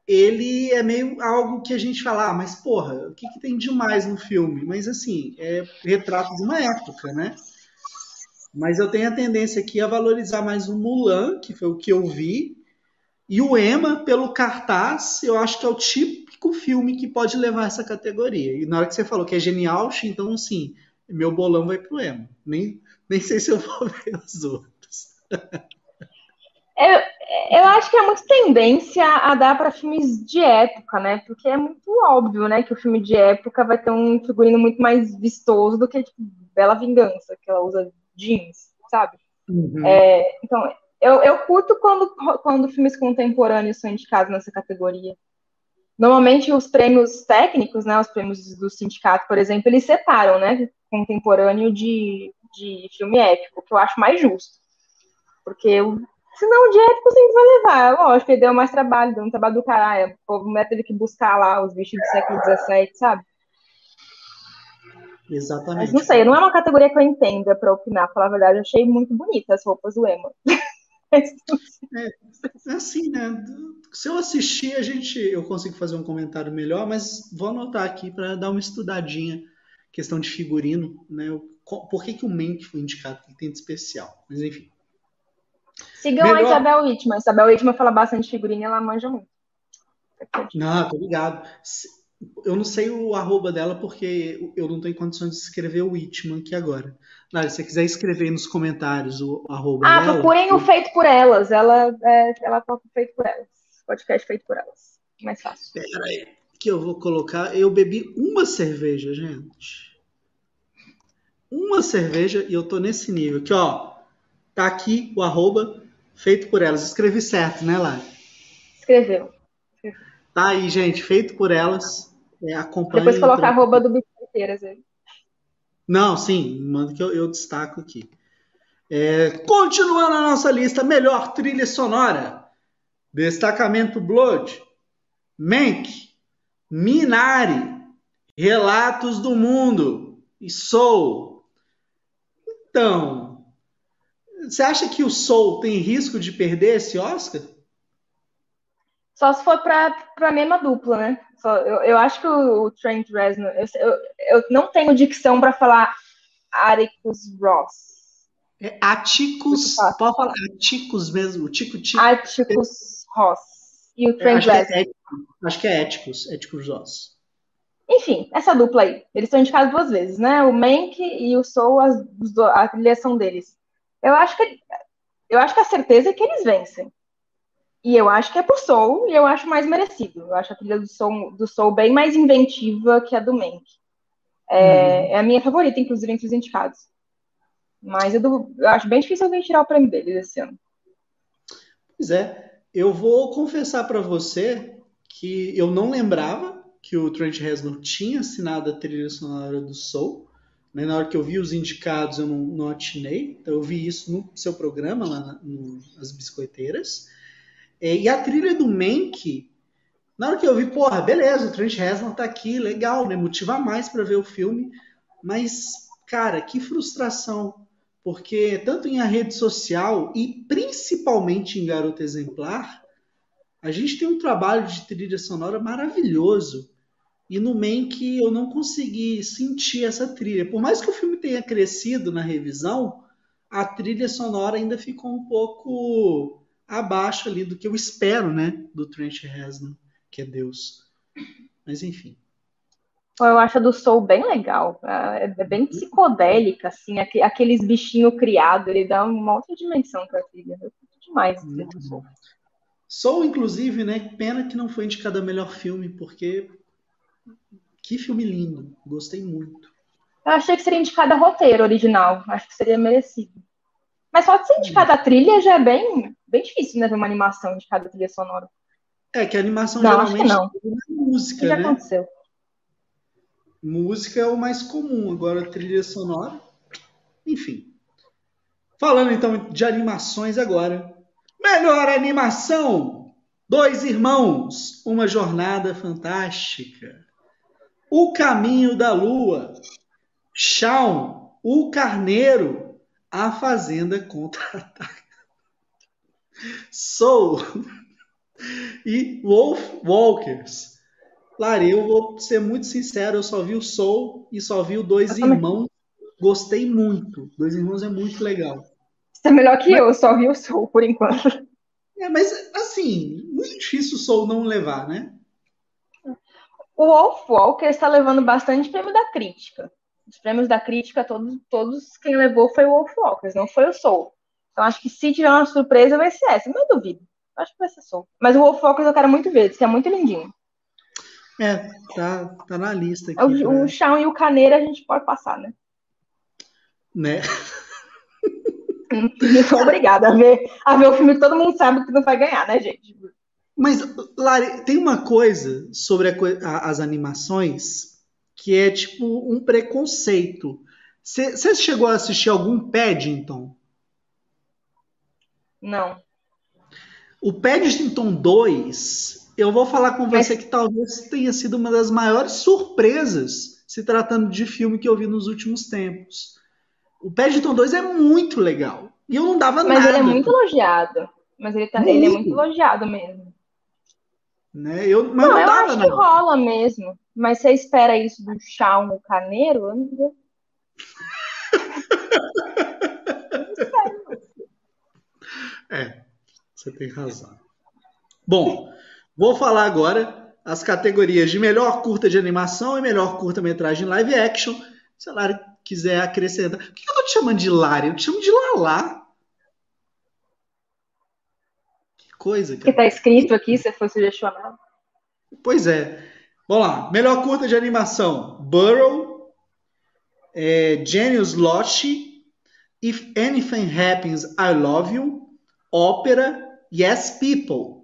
Ele é meio algo que a gente fala, ah, mas porra, o que, que tem demais no filme? Mas assim, é retrato de uma época, né? Mas eu tenho a tendência aqui a valorizar mais o Mulan, que foi o que eu vi, e o Emma, pelo cartaz, eu acho que é o típico filme que pode levar essa categoria. E na hora que você falou que é genial, então, assim, meu bolão vai pro emo. Nem, nem sei se eu vou ver os outros. Eu, eu acho que é muito tendência a dar para filmes de época, né? Porque é muito óbvio, né, que o filme de época vai ter um figurino muito mais vistoso do que tipo, Bela Vingança, que ela usa jeans, sabe? Uhum. É, então, eu, eu curto quando, quando filmes contemporâneos são indicados nessa categoria. Normalmente os prêmios técnicos, né, os prêmios do sindicato, por exemplo, eles separam, né, contemporâneo de, de filme épico, que eu acho mais justo. Porque eu, senão de épico sempre vai levar. Lógico, ele deu mais trabalho, deu um trabalho do caralho. O povo teve que buscar lá os bichos do século XVII, sabe? Exatamente. Mas não sei, não é uma categoria que eu entenda para opinar. Falar a verdade, eu achei muito bonita as roupas do Emma. É, é assim, né? Se eu assistir, a gente, eu consigo fazer um comentário melhor, mas vou anotar aqui para dar uma estudadinha questão de figurino, né? Por que, que o Mank foi indicado? O que tem de especial? Mas enfim. Sigam Melhor... a Isabel Wittmann. Isabel Wittmann fala bastante de figurino e ela manja muito. Não, tô ligado. Eu não sei o arroba dela porque eu não tenho condições de escrever o Whitman aqui agora. Nádia, se você quiser escrever nos comentários o arroba ah, dela... Ah, procurem o Feito por Elas. Ela, é, ela toca o Feito por Elas. Podcast Feito por Elas. Mais fácil. Pera aí que eu vou colocar. Eu bebi uma cerveja, gente. Uma cerveja e eu tô nesse nível. Aqui, ó. Tá aqui o arroba feito por elas. Escrevi certo, né, Lari? Escreveu. Tá aí, gente. Feito por elas. É. Depois colocar arroba do Bitcoinheiras aí. Não, sim. Manda que eu, eu destaco aqui. É, continuando a nossa lista, melhor trilha sonora. Destacamento Blood. Mank, Minari, Relatos do Mundo e Soul. Então, você acha que o Soul tem risco de perder esse Oscar? Só se for para a mesma dupla, né? Só, eu, eu, acho que o, o Trent Reznor. Eu, eu, eu não tenho dicção para falar Atticus Ross. É Atticus. Pode falar Atticus mesmo. Tico, tico. Atticus Ross. E o Trent que é, acho que é Éticos, Éticos Ross. Enfim, essa dupla aí. Eles são indicados duas vezes, né? O Mank e o Soul, as, a trilhação deles. Eu acho que eu acho que a certeza é que eles vencem. E eu acho que é pro Soul, e eu acho mais merecido. Eu acho a trilha do Soul, do Soul bem mais inventiva que a do Mank. É, uhum. é a minha favorita, inclusive, entre os indicados. Mas eu, do, eu acho bem difícil alguém tirar o prêmio deles esse ano. Pois é. Eu vou confessar para você que eu não lembrava que o Trent Reznor tinha assinado a trilha sonora do Soul. Né? Na hora que eu vi os indicados, eu não, não atinei. Então, eu vi isso no seu programa, lá na, no, nas Biscoiteiras. É, e a trilha do Mank, na hora que eu vi, porra, beleza, o Trent Reznor tá aqui, legal, né? Motiva mais para ver o filme. Mas, cara, que frustração porque tanto em a rede social e principalmente em Garota Exemplar, a gente tem um trabalho de trilha sonora maravilhoso. E no Mank eu não consegui sentir essa trilha. Por mais que o filme tenha crescido na revisão, a trilha sonora ainda ficou um pouco abaixo ali do que eu espero, né? Do Trent Reznor, que é Deus. Mas enfim. Eu acho a do Soul bem legal. É, é bem psicodélica, assim. Aqueles bichinhos criados, ele dá uma outra dimensão pra trilha. Eu demais do Soul. Soul, inclusive, né? Pena que não foi indicado a melhor filme, porque que filme lindo. Gostei muito. Eu achei que seria indicada roteiro original. Acho que seria merecido. Mas só de ser indicada a trilha já é bem, bem difícil, né? Ver uma animação indicada a trilha sonora. É, que a animação não, geralmente não. é música, já né? aconteceu. Música é o mais comum, agora trilha sonora. Enfim. Falando então de animações agora. Melhor animação! Dois Irmãos, uma jornada fantástica. O Caminho da Lua. Shaun, o Carneiro, a Fazenda contra-ataca. Soul e Wolf Walkers. Lari, eu vou ser muito sincero, eu só vi o Soul e só vi o Dois Irmãos. Gostei muito. Dois Irmãos é muito legal. Você é melhor que mas... eu, só vi o Soul por enquanto. É, mas assim, muito difícil o Soul não levar, né? O Wolf Walker está levando bastante prêmio da crítica. Os prêmios da crítica, todos, todos quem levou foi o Wolf Walker, não foi o Soul. Então acho que se tiver uma surpresa vai ser essa, não duvido. Acho que vai ser Soul. Mas o Wolf Walker eu quero muito ver, que é muito lindinho. É, tá, tá na lista aqui. O, pra... o chão e o caneiro a gente pode passar, né? Né? Sou obrigada a ver, a ver o filme que todo mundo sabe que não vai ganhar, né, gente? Mas, Lari, tem uma coisa sobre a, a, as animações que é tipo um preconceito. Você chegou a assistir algum Paddington? Não. O Paddington 2, eu vou falar com você Mas... que talvez tenha sido uma das maiores surpresas se tratando de filme que eu vi nos últimos tempos. O Paddington 2 é muito legal. E eu não dava Mas nada. Mas ele é muito elogiado. Mas ele, tá, ele é muito elogiado mesmo. Né? Eu, mas não, não eu acho que rola mesmo. Mas você espera isso do chá no caneiro? Eu não É, você tem razão. Bom, vou falar agora as categorias de melhor curta de animação e melhor curta-metragem live action. Se a Lari quiser acrescentar. Por que eu tô te chamando de Lari? Eu te chamo de Lala coisa, cara. Que tá escrito aqui, se foi sugestionado. Pois é. Vamos lá. Melhor curta de animação: Burrow, é, Genius Lost, If Anything Happens, I Love You, Ópera, Yes People.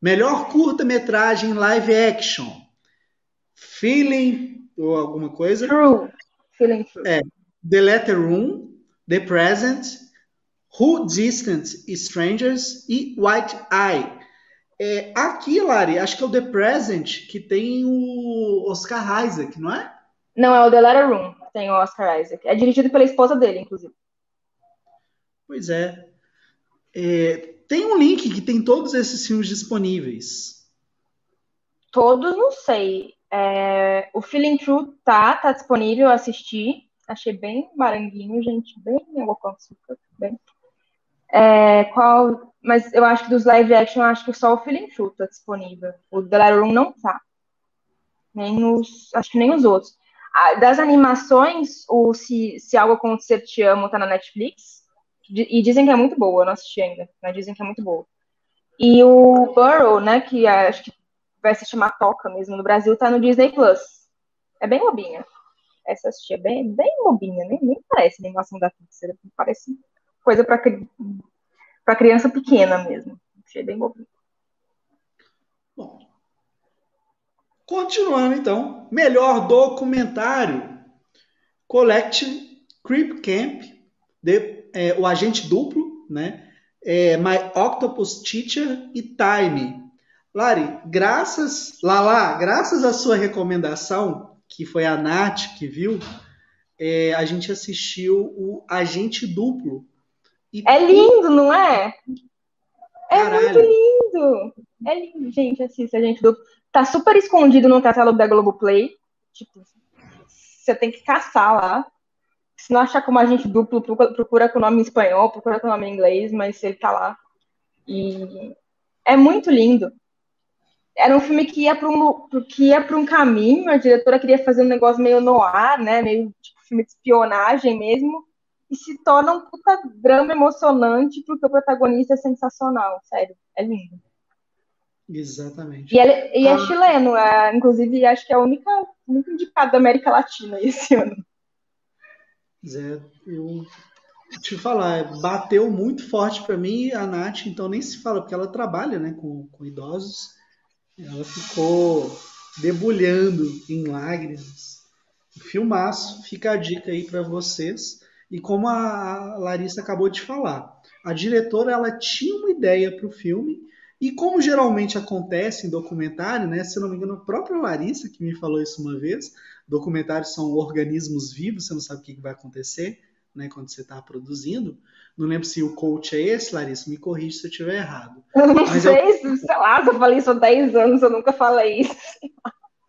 Melhor curta-metragem live action: Feeling ou alguma coisa? True. Feeling True. É, The Letter Room, The Present, Who Distant Strangers e White Eye. É, aqui, Lari, acho que é o The Present que tem o Oscar Isaac, não é? Não, é o The Letter Room, que tem o Oscar Isaac. É dirigido pela esposa dele, inclusive. Pois é. É. Tem um link que tem todos esses filmes disponíveis. Todos, não sei. É, o Feeling True tá, tá disponível, assistir. Achei bem maranguinho, gente, bem água com açúcar, bem. É, qual, mas eu acho que dos live action, eu acho que só o Feeling True tá disponível. O Room não tá. Nem os, acho que nem os outros. Ah, das animações, o Se, Se Algo Acontecer Te Amo tá na Netflix. E dizem que é muito boa, eu não assisti ainda, mas dizem que é muito boa. E o Burrow, né, que acho que vai se chamar Toca mesmo no Brasil, tá no Disney Plus. É bem bobinha. Essa assisti é bem, bem bobinha, nem, nem parece animação da Pixar, parece coisa para criança pequena mesmo. Achei bem bobinho. Bom. Continuando então, melhor documentário. Collective Creep Camp, de, é, o agente duplo, né? É, My Octopus Teacher e Time. Lari, graças, Lala, graças à sua recomendação, que foi a Nath que viu, é, a gente assistiu o Agente Duplo, e é lindo, não é? É Caralho. muito lindo! É lindo, gente, assista, gente. Tá super escondido no catálogo da Globoplay. Tipo, você tem que caçar lá. Se não achar como a gente duplo, procura com o nome em espanhol, procura com o nome em inglês, mas ele tá lá. E é muito lindo. Era um filme que ia para um, que ia um caminho, a diretora queria fazer um negócio meio noir, né? Meio tipo filme de espionagem mesmo. E se torna um puta drama emocionante, porque o protagonista é sensacional, sério. É lindo. Exatamente. E, ele, e é ah. é chileno, é, inclusive acho que é a única, única indicada da América Latina esse ano. Zé, eu te falar, bateu muito forte para mim a Nath, então nem se fala, porque ela trabalha né, com, com idosos. Ela ficou debulhando em lágrimas. Filmaço, fica a dica aí para vocês. E como a Larissa acabou de falar, a diretora ela tinha uma ideia para o filme, e como geralmente acontece em documentário, né? Se não me engano, a própria Larissa que me falou isso uma vez, documentários são organismos vivos, você não sabe o que vai acontecer, né? Quando você está produzindo. Não lembro se o coach é esse, Larissa, me corrige se eu estiver errado. Eu não Mas sei, eu... sei lá, se eu falei isso há 10 anos, eu nunca falei isso.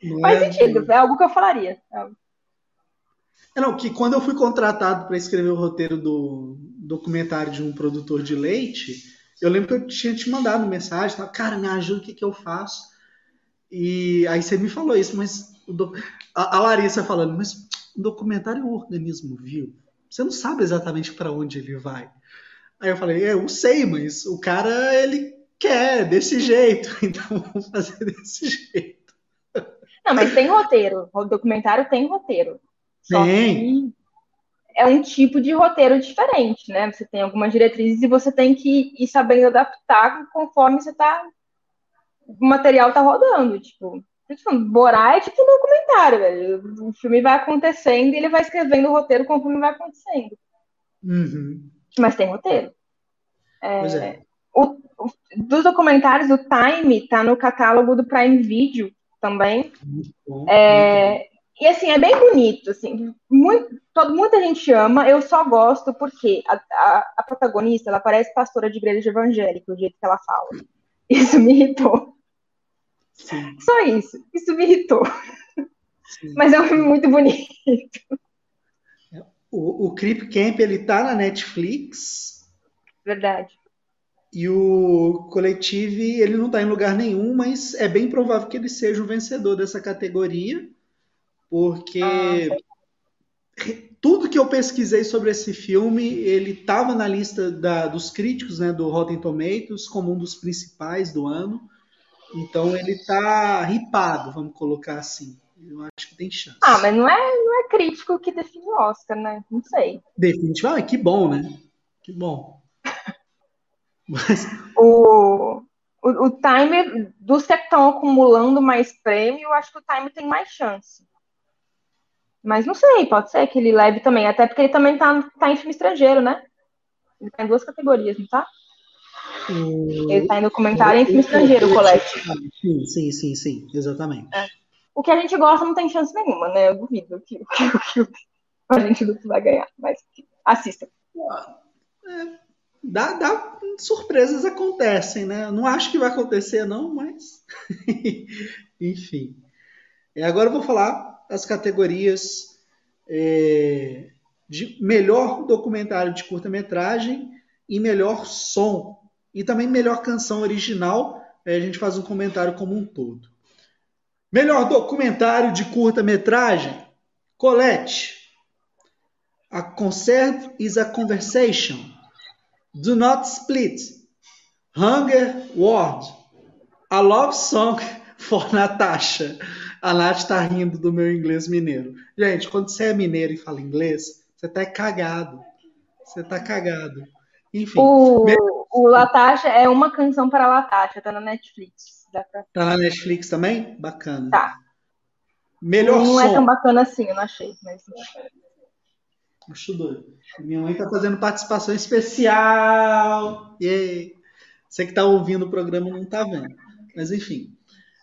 Não Faz é... sentido, é algo que eu falaria. É, não, que quando eu fui contratado para escrever o roteiro do documentário de um produtor de leite, eu lembro que eu tinha te mandado mensagem, tava, cara, me ajuda, o que, que eu faço? E aí você me falou isso, mas do... a, a, Larissa falando, mas o documentário é um organismo vivo. Você não sabe exatamente para onde ele vai. Aí eu falei, é, eu sei, mas o cara ele quer desse jeito, então vamos fazer desse jeito. Não, mas tem roteiro. O documentário tem roteiro. Só tem é um tipo de roteiro diferente, né? Você tem algumas diretrizes e você tem que ir sabendo adaptar conforme você tá. O material tá rodando. Tipo, Borá é tipo um documentário, velho. O filme vai acontecendo e ele vai escrevendo o roteiro conforme vai acontecendo. Uhum. Mas tem roteiro. É, é. O, o, dos documentários, o Time tá no catálogo do Prime Video também. Muito bom, é, muito bom. E assim, é bem bonito, assim, muito, todo, muita gente ama, eu só gosto porque a, a, a, protagonista, ela parece pastora de igreja evangélica, o jeito que ela fala. Isso me irritou. Sim. Só isso, isso me irritou. Sim. Mas é um filme muito bonito. O, o Creep Camp, ele tá na Netflix. Verdade. E o Collective, ele não tá em lugar nenhum, mas é bem provável que ele seja o vencedor dessa categoria porque ah, tudo que eu pesquisei sobre esse filme, ele estava na lista da, dos críticos, né, do Rotten Tomatoes, como um dos principais do ano. Então ele está ripado, vamos colocar assim. Eu acho que tem chance. Ah, mas não é, não é crítico que define o Oscar, né? Não sei. Definitivamente, ah, que bom, né? Que bom. Mas... O, o, o Time, dos que estão acumulando mais prêmio, eu acho que o Time tem mais chance. Mas não sei, pode ser que ele leve também, até porque ele também tá, tá em filme estrangeiro, né? Ele tá em duas categorias, não tá? Hum, ele tá em documentário e em filme estrangeiro, o Colette. Sim, sim, sim, sim, exatamente. É. O que a gente gosta não tem chance nenhuma, né? Eu duvido que, que, que a gente vai ganhar, mas assista. É, dá, dá, surpresas acontecem, né? Não acho que vai acontecer, não, mas. Enfim. E agora eu vou falar as categorias é, de melhor documentário de curta-metragem e melhor som. E também melhor canção original. É, a gente faz um comentário como um todo. Melhor documentário de curta-metragem. Colette. A Concert is a Conversation. Do Not Split. Hunger Ward. A Love Song for Natasha. A Nath tá rindo do meu inglês mineiro. Gente, quando você é mineiro e fala inglês, você tá cagado. Você tá cagado. Enfim. O, o Latasha é uma canção para Latasha, tá na Netflix. Pra... Tá na Netflix também? Bacana. Tá. Melhor não som. é tão bacana assim, eu não achei. Mas... Acho doido. Minha mãe tá fazendo participação especial. Yay. Você que tá ouvindo o programa não tá vendo. Mas enfim.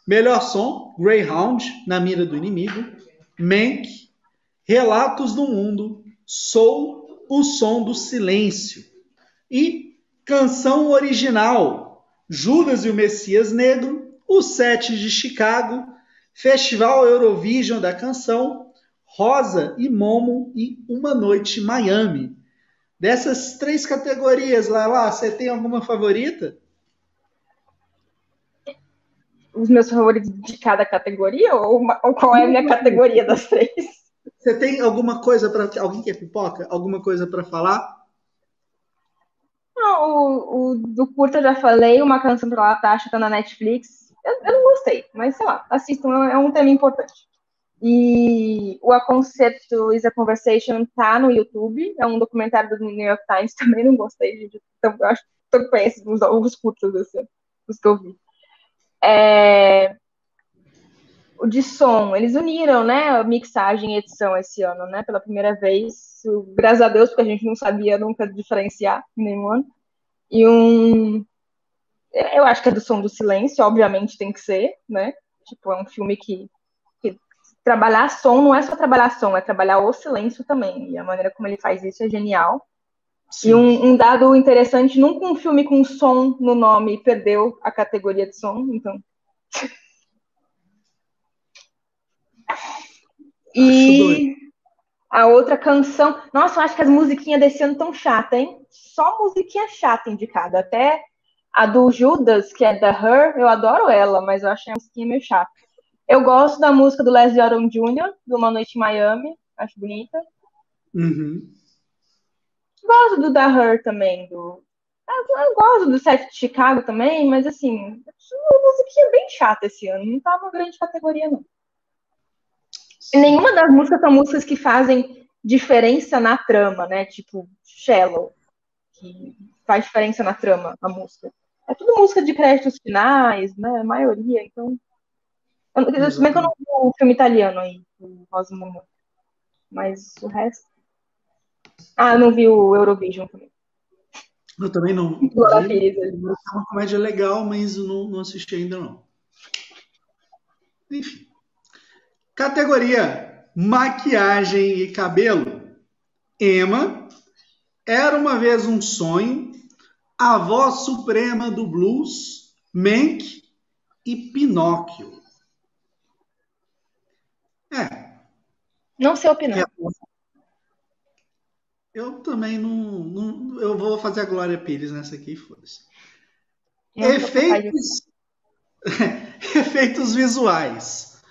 Melhor som, Greyhound, Na Mira do Inimigo, Mank, Relatos do Mundo, Sou o Som do Silêncio. E canção original, Judas e o Messias Negro, o Sete de Chicago, Festival Eurovision da Canção, Rosa e Momo e Uma Noite Miami. Dessas três categorias, lá, lá, você tem alguma favorita? Os meus favoritos de cada categoria ou, uma, ou qual é a minha categoria das três? Você tem alguma coisa para alguém quer pipoca? Alguma coisa para falar? Não, o, o, do curta eu já falei, uma canção pra Natasha tá na Netflix. Eu, eu, não gostei, mas sei lá, assistam, é um tema importante. E o A Conceito is a Conversation tá no YouTube, é um documentário do New York Times, também não gostei, de, então, eu acho que eu conheço os, os curtas, assim, os que eu vi. É, o de som, eles uniram, né, a mixagem e edição esse ano, né, pela primeira vez, graças a Deus, porque a gente não sabia nunca diferenciar nenhum ano. E um. Eu acho que é do som do silêncio, obviamente tem que ser, né? Tipo, é um filme que, que trabalhar som não é só trabalhar som, é trabalhar o silêncio também. E a maneira como ele faz isso é genial. Sim. E um, um, dado interessante, nunca um filme com som no nome perdeu a categoria de som, então. e a outra canção. Nossa, eu acho que as musiquinhas desse ano tão chata, hein? Só musiquinha chata indicada. Até a do Judas, que é da Her, eu adoro ela, mas eu achei a musiquinha meio chata. Eu gosto da música do Leslie Odom Jr., do Uma Noite em Miami, acho bonita. Uhum. Gosto do da Her também, do. Eu gosto do Seth de Chicago também, mas assim, uma musiquinha bem chata esse ano. Não tá uma grande categoria, não. Nenhuma das músicas são músicas que fazem diferença na trama, né? Tipo, Shallow, que faz diferença na trama, a música. É tudo música de créditos finais, né? A maioria, então. Eu, se bem que eu não vi o filme italiano aí, o Rosa Momo. Mas o resto. Ah, não vi o Eurovision também. Eu também não. É uma comédia legal, mas não, não assisti ainda não. Enfim. Categoria maquiagem e cabelo. Emma, Era uma vez um sonho, A voz suprema do blues, Mank e Pinóquio. É. Não sei opinar. É. Eu também não, não, Eu vou fazer a Glória Pires nessa aqui, foda-se. Efeitos. Efeitos visuais.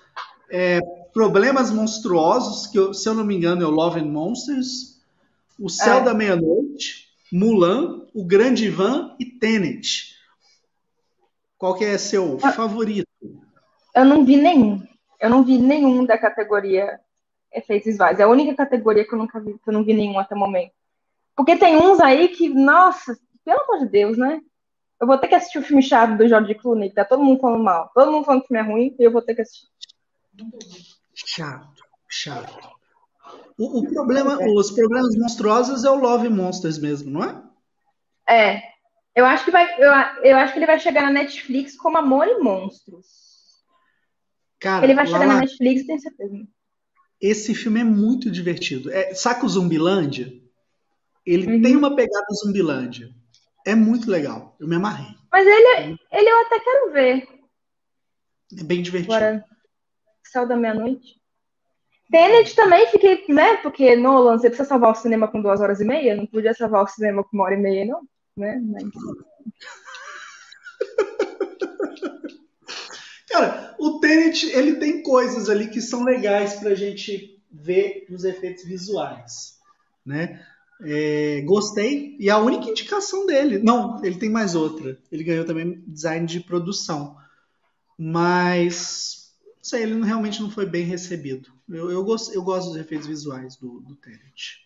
É, Problemas Monstruosos, que eu, se eu não me engano é o Love and Monsters, O Céu é. da Meia-Noite, Mulan, O Grande Van e Tenet. Qual que é seu ah, favorito? Eu não vi nenhum. Eu não vi nenhum da categoria efeitos visuais. É a única categoria que eu nunca vi, que eu não vi nenhum até o momento. Porque tem uns aí que, nossa, pelo amor de Deus, né? Eu vou ter que assistir o filme chave do George Clooney, que tá todo mundo falando mal. Todo mundo falando que o filme é ruim, e eu vou ter que assistir. Chato, chato. O, o problema, é. os problemas monstruosos é o Love Monsters mesmo, não é? É. Eu acho que vai, eu, eu acho que ele vai chegar na Netflix como Amor e Monstros. Cara, ele vai chegar lá, na Netflix, tenho certeza. Esse filme é muito divertido. É, saca o Zumbilândia? Ele uhum. tem uma pegada Zumbilândia. É muito legal. Eu me amarrei. Mas ele, ele eu até quero ver. É bem divertido. Agora, Céu da Meia-Noite. Tenet também fiquei, né? Porque Nolan, você precisa salvar o cinema com duas horas e meia, não podia salvar o cinema com uma hora e meia, não, né? Mas... Cara, o Tenet, ele tem coisas ali que são legais pra gente ver nos efeitos visuais, né? É, gostei, e a única indicação dele, não, ele tem mais outra, ele ganhou também design de produção, mas sei, ele realmente não foi bem recebido. Eu, eu, gosto, eu gosto dos efeitos visuais do, do Tenet.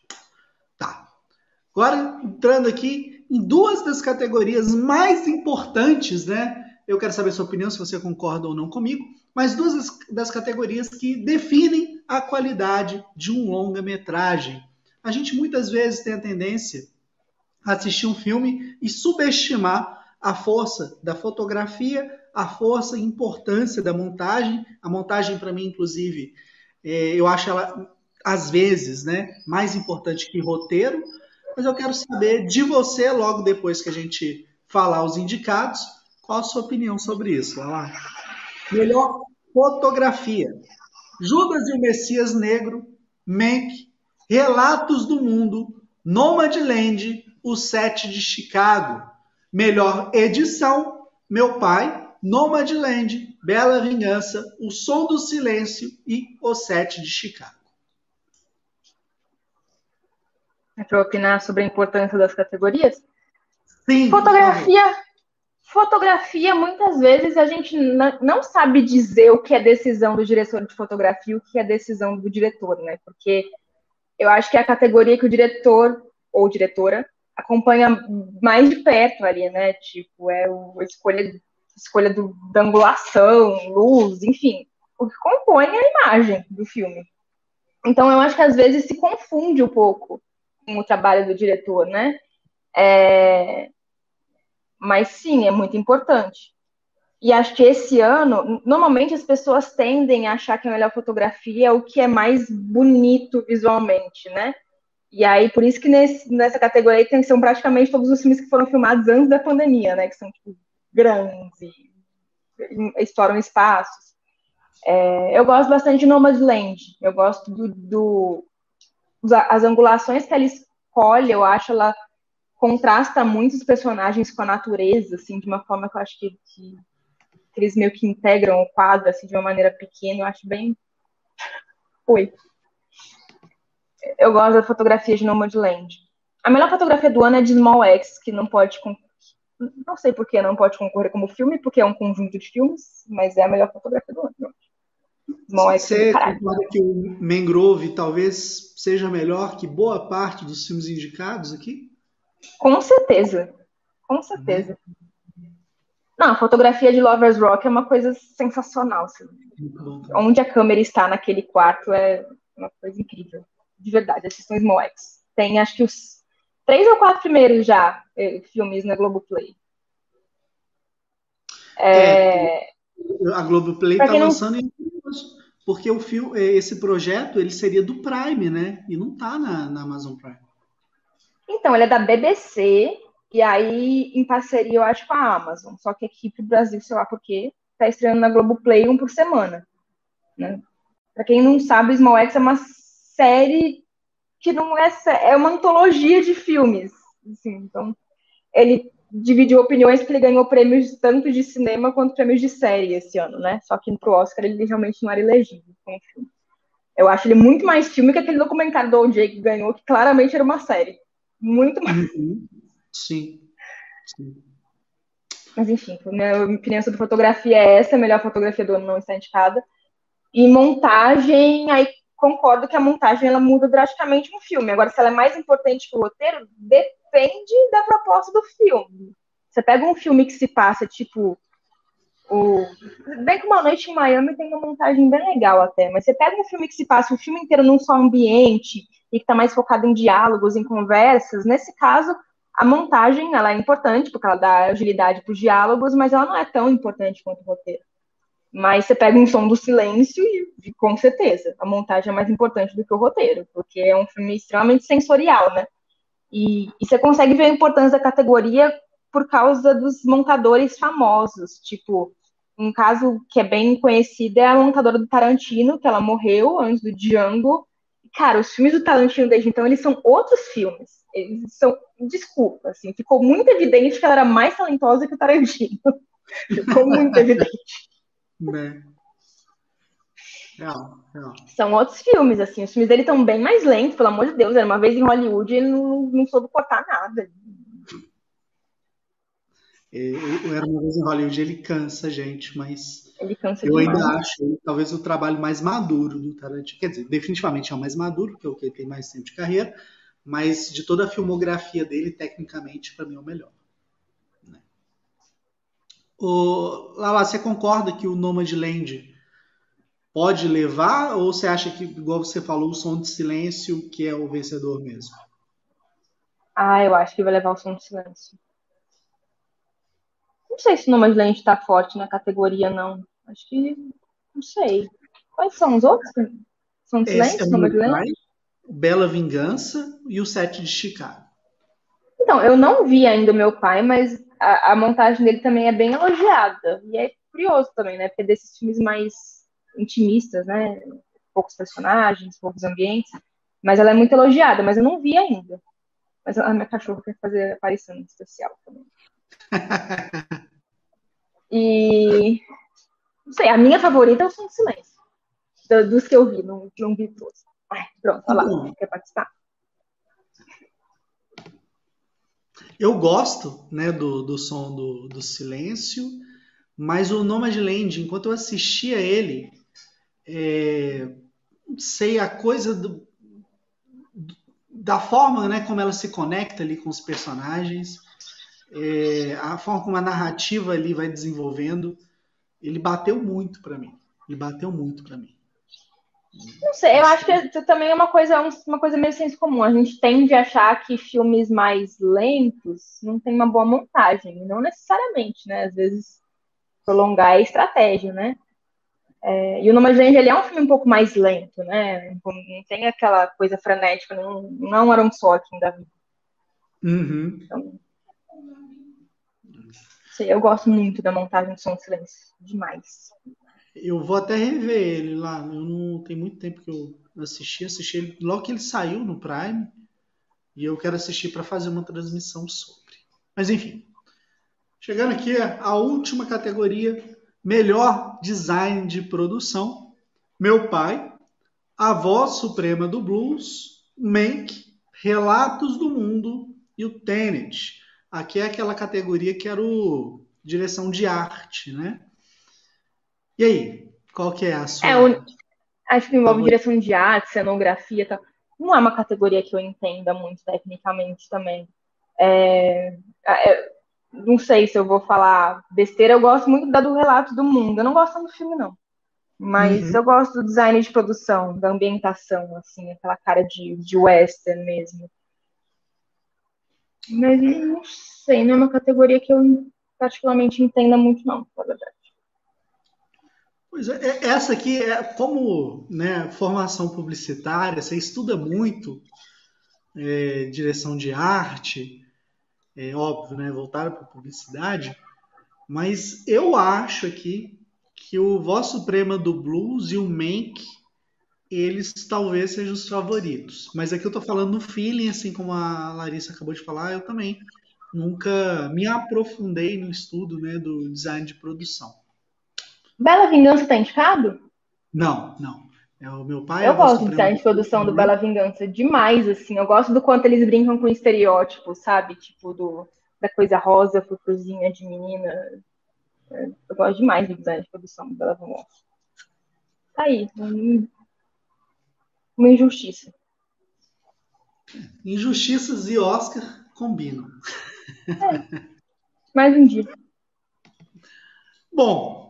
Tá. Agora, entrando aqui em duas das categorias mais importantes, né? Eu quero saber sua opinião, se você concorda ou não comigo, mas duas das, categorias que definem a qualidade de um longa-metragem. A gente muitas vezes tem a tendência a assistir um filme e subestimar a força da fotografia a força e importância da montagem. A montagem, para mim, inclusive, é, eu acho ela, às vezes, né, mais importante que roteiro. Mas eu quero saber de você, logo depois que a gente falar os indicados, Qual a sua opinião sobre isso? Lá. Melhor fotografia. Judas e o Messias Negro, Mank, Relatos do Mundo, Nomadland, O Sete de Chicago. Melhor edição, Meu Pai, Nomadland, Bela Vingança, O Som do Silêncio e O Sete de Chicago. É para opinar sobre a importância das categorias? Sim. Fotografia. Fotografia, muitas vezes a gente não sabe dizer o que é decisão do diretor de fotografia o que é decisão do diretor, né? Porque eu acho que é a categoria que o diretor ou diretora acompanha mais de perto ali, né? Tipo, é a escolha, escolha do, da angulação, luz, enfim, o que compõe a imagem do filme. Então, eu acho que às vezes se confunde um pouco com o trabalho do diretor, né? É... Mas sim, é muito importante. E acho que esse ano, normalmente as pessoas tendem a achar que a melhor fotografia é o que é mais bonito visualmente, né? E aí, por isso que nesse, nessa categoria tem, são praticamente todos os filmes que foram filmados antes da pandemia, né? Que são tipo, grandes e exploram espaços. É, eu gosto bastante de Nomadland. Eu gosto do, do, as angulações que ela escolhe, eu acho ela contrasta muito os personagens com a natureza, assim, de uma forma que eu acho que, que eles meio que integram o quadro assim, de uma maneira pequena, eu acho bem. Oi. Eu gosto da fotografia de Nomadland. A melhor fotografia do ano é de Small X, que não pode. Não sei por que não pode concorrer como filme, porque é um conjunto de filmes, mas é a melhor fotografia do ano. Small X Você concorda que o Mangrove talvez seja melhor que boa parte dos filmes indicados aqui? Com certeza. Com certeza. Não, a fotografia de Lovers Rock é uma coisa sensacional. Assim. Onde a câmera está naquele quarto é uma coisa incrível. De verdade, assistam Small X. Tem acho que os três ou quatro primeiros já eh, filmes na Globoplay. É... é a Globoplay está lançando não... em porque o filme, eh, esse projeto ele seria do Prime, né? E não está na, na Amazon Prime. Então, ele é da BBC, e aí, em parceria, eu acho, com a Amazon. Só que aqui pro Brasil, sei lá por quê, tá estreando na Globoplay um por semana. Né? Pra quem não sabe, Small X é uma série que não é... É uma antologia de filmes. Assim, então, ele dividiu opiniões porque ele ganhou prêmios tanto de cinema quanto prêmios de série esse ano, né? Só que pro Oscar ele realmente não era elegível como filme. Eu acho ele muito mais filme que aquele documentário do O.J. que ganhou, que claramente era uma série. Muito mais. Uhum. Sim. Sim. Mas enfim, minha opinião sobre fotografia é essa, a melhor fotografia do ano não está indicada. E montagem, aí concordo que a montagem ela muda drasticamente no filme. Agora, se ela é mais importante que o roteiro, depende da proposta do filme. Você pega um filme que se passa, tipo, o... Bem que Uma Noite em Miami tem uma montagem bem legal até, mas você pega um filme que se passa o filme inteiro num só ambiente e que está mais focado em diálogos, em conversas, nesse caso, a montagem, ela é importante, porque ela dá agilidade para os diálogos, mas ela não é tão importante quanto o roteiro. Mas você pega um som do silêncio e, com certeza, a montagem é mais importante do que o roteiro, porque é um filme extremamente sensorial, né? E, e você consegue ver a importância da categoria por causa dos montadores famosos, tipo, um caso que é bem conhecido é a montadora do Tarantino, que ela morreu antes do Django. Cara, os filmes do Tarantino desde então, eles são outros filmes eles são, desculpa, assim, ficou muito evidente que ela era mais talentosa que o Tarantino. ficou muito evidente. Né? Real, real. São outros filmes, assim, os filmes dele estão bem mais lentos, pelo amor de Deus, era uma vez em Hollywood e ele não, não soube cortar nada. Eu, era uma vez em Hollywood, ele cansa, gente, mas ele cansa eu demais. ainda acho talvez o trabalho mais maduro do Tarantino. Quer dizer, definitivamente é o mais maduro, que é o que tem mais tempo de carreira, mas de toda a filmografia dele, tecnicamente, para mim é o melhor. Né? O, Lala, você concorda que o Nomadland pode levar, ou você acha que, igual você falou, o som de silêncio que é o vencedor mesmo? Ah, eu acho que vai levar o som de silêncio. Não sei se o Nomadland está forte na categoria, não. Acho que. Não sei. Quais são os outros? Som de silêncio? É Nomadland? Bela Vingança e o Sete de Chicago. Então, eu não vi ainda o meu pai, mas a, a, montagem dele também é bem elogiada. E é curioso também, né? Porque desses filmes mais intimistas, né? Poucos personagens, poucos ambientes. Mas ela é muito elogiada, mas eu não vi ainda. Mas a minha cachorra quer fazer aparição especial também. e. Não sei, a minha favorita é o Som do Silêncio. Dos que eu vi, não, não vi todos. Ai, pronto, olha lá, quer participar? Eu gosto né, do, do som do, do silêncio, mas o Nomadland, enquanto eu assistia ele, é, sei, a coisa do, da forma né, como ela se conecta ali com os personagens, é, a forma como a narrativa ali vai desenvolvendo, ele bateu muito para mim. Ele bateu muito para mim. Não sei, eu acho que também é uma coisa, uma coisa meio senso comum. A gente tende a achar que filmes mais lentos não tem uma boa montagem. Não necessariamente, né? Às vezes prolongar é estratégia, né? É, e o Nomadland, ele é um filme um pouco mais lento, né? Não tem aquela coisa frenética, não, não era um só aqui da vida. Uhum. Então, sei, eu gosto muito da montagem de som de silêncio, demais. Eu vou até rever ele lá. Eu não tem muito tempo que eu assisti, assisti ele logo que ele saiu no Prime e eu quero assistir para fazer uma transmissão sobre. Mas enfim, chegando aqui a última categoria, melhor design de produção. Meu pai, a voz suprema do blues, Mank, Relatos do Mundo e o Tenet. Aqui é aquela categoria que era o direção de arte, né? E aí, qual que é a sua? É, o, acho que envolve direção de arte, cenografia, tá? não é uma categoria que eu entenda muito tecnicamente também. É, é, não sei se eu vou falar besteira, eu gosto muito da do relato do mundo. Eu não gosto do filme, não. Mas uhum. eu gosto do design de produção, da ambientação, assim, aquela cara de, de western mesmo. Mas não sei, não é uma categoria que eu particularmente entenda muito, não, na verdade. Pois é, é, essa aqui é como né, formação publicitária, você estuda muito é, direção de arte, é óbvio, né, voltada para publicidade, mas eu acho aqui que o Voz Suprema do Blues e o Mank, eles talvez sejam os favoritos. Mas aqui eu estou falando no feeling, assim como a Larissa acabou de falar, eu também nunca me aprofundei no estudo né, do design de produção. Bela Vingança tá indicado? Não, não. É o meu pai. Eu gosto de design de produção do Bela Vingança demais, assim. Eu gosto do quanto eles brincam com estereótipos, sabe? Tipo, do, da coisa rosa, fufuzinha de menina. Eu gosto demais do design de produção do Bela Vingança. Tá aí. Uma injustiça. Injustiças e Oscar combinam. É. Mais um dia. Bom,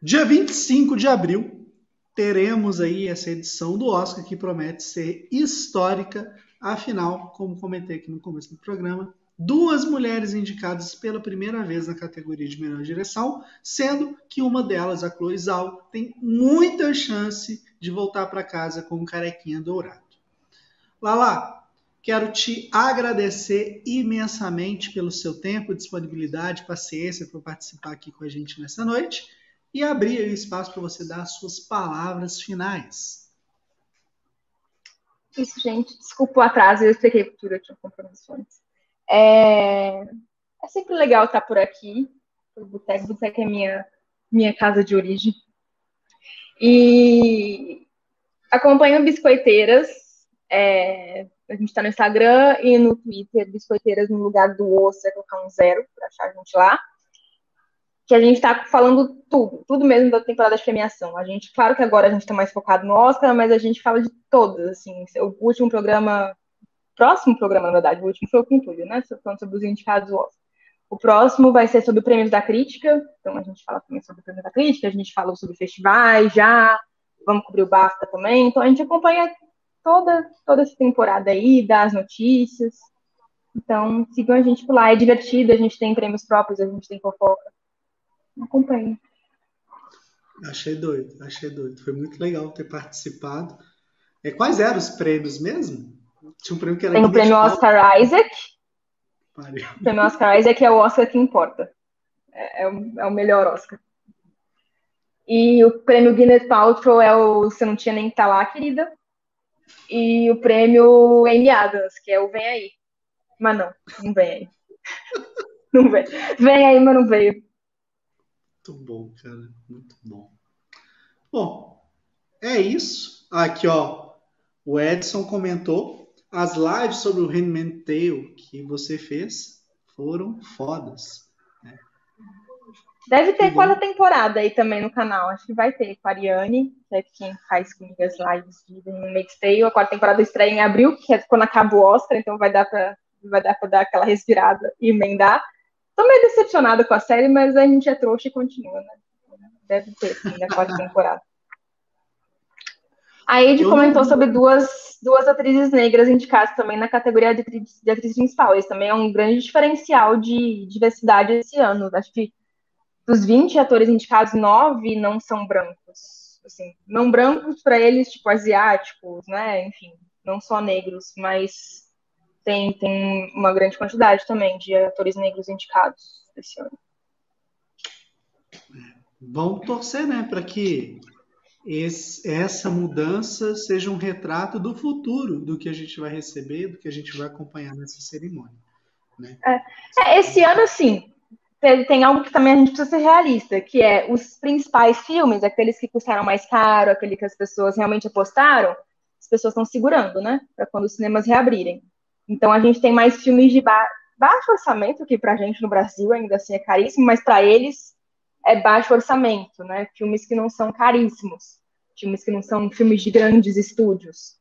Dia 25 de abril, teremos aí essa edição do Oscar que promete ser histórica. Afinal, como comentei aqui no começo do programa, duas mulheres indicadas pela primeira vez na categoria de melhor direção, sendo que uma delas, a Chloe Zhao, tem muita chance de voltar para casa com um carequinha dourado. Lala, quero te agradecer imensamente pelo seu tempo, disponibilidade, paciência para participar aqui com a gente nessa noite e abrir o espaço para você dar as suas palavras finais. Isso, gente. Desculpa o atraso, eu expliquei tudo, eu tinha antes. É... é sempre legal estar por aqui, o Boteco. Boteco é minha, minha casa de origem. E acompanho Biscoiteiras. É... A gente está no Instagram e no Twitter, Biscoiteiras no lugar do osso, é colocar um zero para achar a gente lá que a gente está falando tudo, tudo mesmo da temporada de premiação. A gente, claro que agora a gente está mais focado no Oscar, mas a gente fala de todas, assim, o último programa, próximo programa, na verdade, o último foi o Quintúlio, né, falando sobre os indicados do Oscar. O próximo vai ser sobre prêmios da crítica, então a gente fala também sobre prêmios da crítica, a gente falou sobre festivais já, vamos cobrir o BAFTA também, então a gente acompanha toda, toda essa temporada aí, dá as notícias, então sigam a gente por lá, é divertido, a gente tem prêmios próprios, a gente tem fofoca, acompanhe. Achei doido, achei doido. Foi muito legal ter participado. É, quais eram os prêmios mesmo? Tinha um prêmio que era Tem o prêmio Oscar Isaac, pariu. O prêmio Oscar Isaac é o Oscar que importa. É, é, o, é o melhor Oscar. E o prêmio Gwyneth Paltrow é o Você Não Tinha Nem Que tá Lá, Querida. E o prêmio Amy Adams, que é o Vem Aí. Mas não, não vem aí. Não vem. Vem aí, mas não veio. Muito bom, cara. Muito bom. Bom, é isso. Aqui, ó. O Edson comentou. As lives sobre o Handmaid's Tale que você fez foram fodas. Deve ter quarta temporada aí também no canal. Acho que vai ter com a Ariane, que é quem faz comigo as lives de Handmaid's Tale. A quarta temporada estreia em abril, que é quando acaba o Oscar, então vai dar pra, vai dar, pra dar aquela respirada e emendar. Tô meio decepcionada com a série, mas a gente é trouxa e continua, né? Deve ter, sim, na quarta temporada. A Ed comentou sobre duas, duas atrizes negras indicadas também na categoria de atriz, de atriz principal. Isso também é um grande diferencial de diversidade esse ano. Acho que dos 20 atores indicados, nove não são brancos. Assim, não brancos para eles, tipo, asiáticos, né? Enfim, não só negros, mas tem, tem uma grande quantidade também de atores negros indicados esse ano. Vamos torcer, né, para que esse, essa mudança seja um retrato do futuro, do que a gente vai receber, do que a gente vai acompanhar nessa cerimônia. Né? É, é esse ano, sim, tem algo que também a gente precisa ser realista, que é os principais filmes, aqueles que custaram mais caro, aquele que as pessoas realmente apostaram, as pessoas estão segurando, né? Para quando os cinemas reabrirem. Então a gente tem mais filmes de ba baixo orçamento, que pra gente no Brasil ainda assim é caríssimo, mas para eles é baixo orçamento, né? Filmes que não são caríssimos, filmes que não são filmes de grandes estúdios.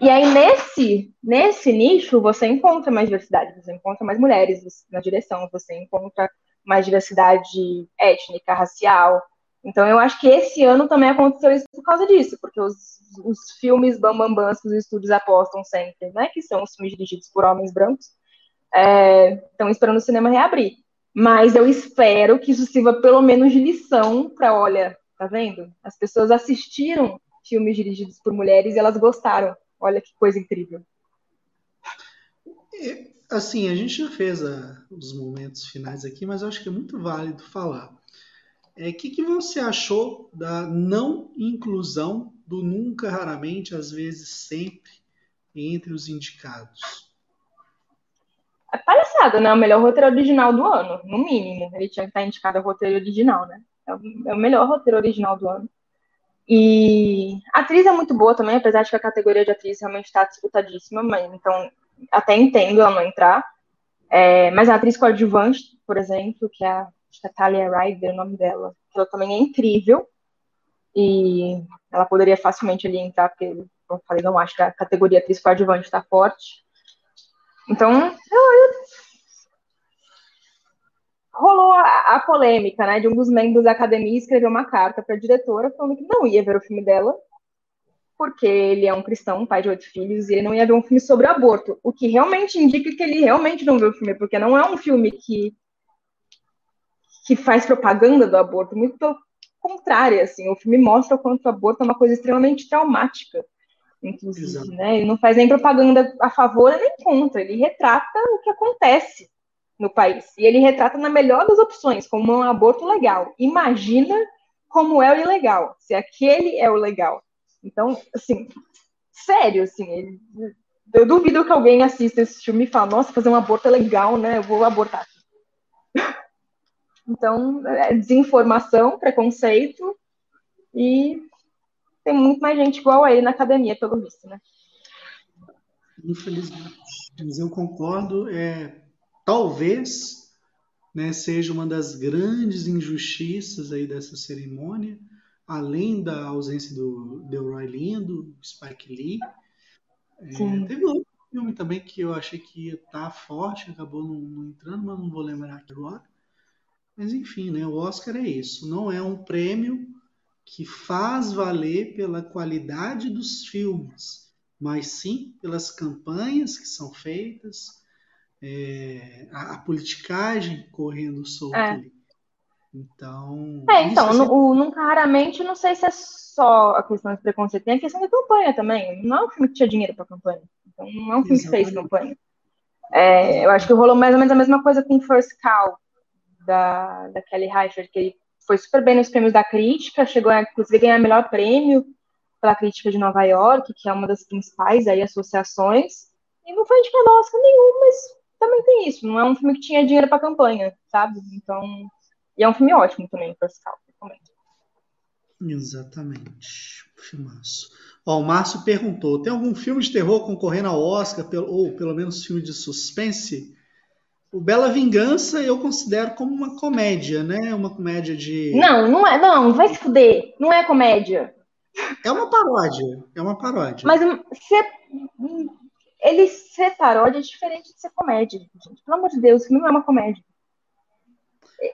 E aí, nesse, nesse nicho, você encontra mais diversidade, você encontra mais mulheres na direção, você encontra mais diversidade étnica, racial. Então, eu acho que esse ano também aconteceu isso por causa disso, porque os, os filmes bambambãs que os estúdios apostam sempre, né, que são os filmes dirigidos por homens brancos, estão é, esperando o cinema reabrir. Mas eu espero que isso sirva pelo menos de lição para, olha, tá vendo? As pessoas assistiram filmes dirigidos por mulheres e elas gostaram. Olha que coisa incrível. Assim, a gente já fez a, os momentos finais aqui, mas acho que é muito válido falar. O é, que, que você achou da não inclusão do nunca, raramente, às vezes sempre, entre os indicados? É palhaçada, né? O melhor roteiro original do ano, no mínimo. Ele tinha que estar indicado ao roteiro original, né? É o, é o melhor roteiro original do ano. E a atriz é muito boa também, apesar de que a categoria de atriz realmente está disputadíssima, mas então até entendo ela não entrar. É, mas a atriz coadjuvante, por exemplo, que é a, é Talia Ryder, o nome dela, ela também é incrível. E ela poderia facilmente ali entrar, porque, como eu falei, não acho que a categoria atriz coadjuvante está forte. Então, rolou a, a, polêmica, né, de um dos membros da academia escrever uma carta para a diretora falando que não ia ver o filme dela, porque ele é um cristão, pai de oito filhos, e ele não ia ver um filme sobre aborto. O que realmente indica que ele realmente não viu o filme, porque não é um filme que, que faz propaganda do aborto, muito pelo contrário, assim, o filme mostra o quanto o aborto é uma coisa extremamente traumática, inclusive, né? Ele não faz nem propaganda a favor nem contra, ele retrata o que acontece no país. E ele retrata na melhor das opções, como um aborto legal. Imagina como é o ilegal, se aquele é o legal. Então, assim, sério, assim, eu duvido que alguém assista esse filme e fale, nossa, fazer um aborto é legal, né? Eu vou abortar. Então, é desinformação, preconceito e tem muito mais gente igual a ele na academia, pelo visto, né? Infelizmente. Mas eu concordo, é, talvez né, seja uma das grandes injustiças aí dessa cerimônia, além da ausência do Delroy Lindo, Spike Lee. É, teve outro filme também que eu achei que ia estar tá forte, acabou não, não, entrando, mas não vou lembrar aqui agora. Mas enfim, né, o Oscar é isso. Não é um prêmio que faz valer pela qualidade dos filmes, mas sim pelas campanhas que são feitas, é, a, a, politicagem correndo solta é. ali. Então. É, então, é o Nunca Raramente, não sei se é só a questão de preconceito, tem a questão da campanha também. Não é um filme que tinha dinheiro para campanha. Então, não é um filme Exatamente. que fez campanha. É, eu acho que rolou mais ou menos a mesma coisa com First Cow, da, da Kelly Reichardt, que ele foi super bem nos prêmios da crítica, chegou a, ganhar o melhor prêmio pela crítica de Nova York, que é uma das principais aí, associações, e não foi indicado Oscar nenhum, mas também tem isso, não é um filme que tinha dinheiro para campanha, sabe? Então, e é um filme ótimo também, First Cow, Exatamente. Filmaço. Ó, o Márcio perguntou: tem algum filme de terror concorrendo ao Oscar, ou pelo menos filme de suspense? O Bela Vingança eu considero como uma comédia, né? Uma comédia de. Não, não é. Não, vai se fuder. Não é comédia. É uma paródia. É uma paródia. Mas ser, ele ser paródia é diferente de ser comédia, gente. Pelo amor de Deus, isso não é uma comédia.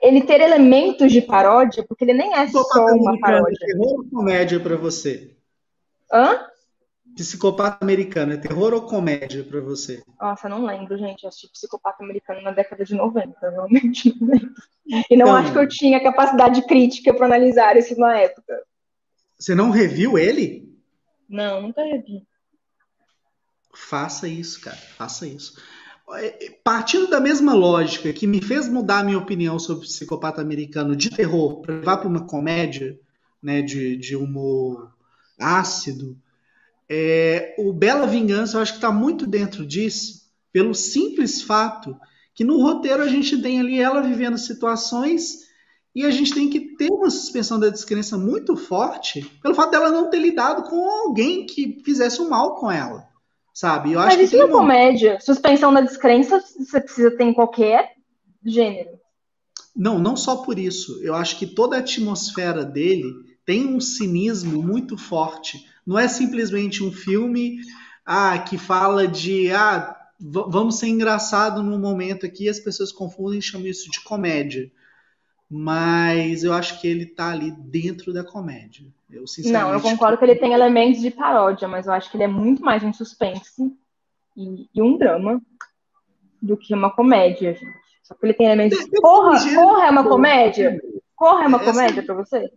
Ele ter elementos de paródia, porque ele nem é só uma paródia. É terror ou comédia para você? Hã? Psicopata americano, é terror ou comédia para você? Nossa, não lembro, gente. Eu assisti Psicopata americano na década de 90, realmente não lembro. E não então, acho que eu tinha capacidade crítica para analisar isso na época. Você não reviu ele? Não, nunca revi. Faça isso, cara. Faça isso. É, partindo da mesma lógica que me fez mudar a minha opinião sobre Psicopata americano de terror para levar para uma comédia, né, de, de humor ácido, é, o Bela Vingança, eu acho que está muito dentro disso, pelo simples fato que no roteiro a gente tem ali ela vivendo situações e a gente tem que ter uma suspensão da descrença muito forte pelo fato dela não ter lidado com alguém que fizesse um mal com ela, sabe? Eu Mas isso não é comédia. Suspensão da descrença você precisa ter em qualquer gênero. Não, não só por isso. Eu acho que toda a atmosfera dele tem um cinismo muito forte não é simplesmente um filme ah, que fala de ah, vamos ser engraçado no momento aqui, as pessoas confundem e chamam isso de comédia. Mas eu acho que ele está ali dentro da comédia. Eu, não, eu concordo que ele tem elementos de paródia, mas eu acho que ele é muito mais um suspense e, e um drama do que uma comédia, gente. Só que ele tem elementos. De... Corra, Corra é uma comédia? Corra é uma Essa... comédia para você?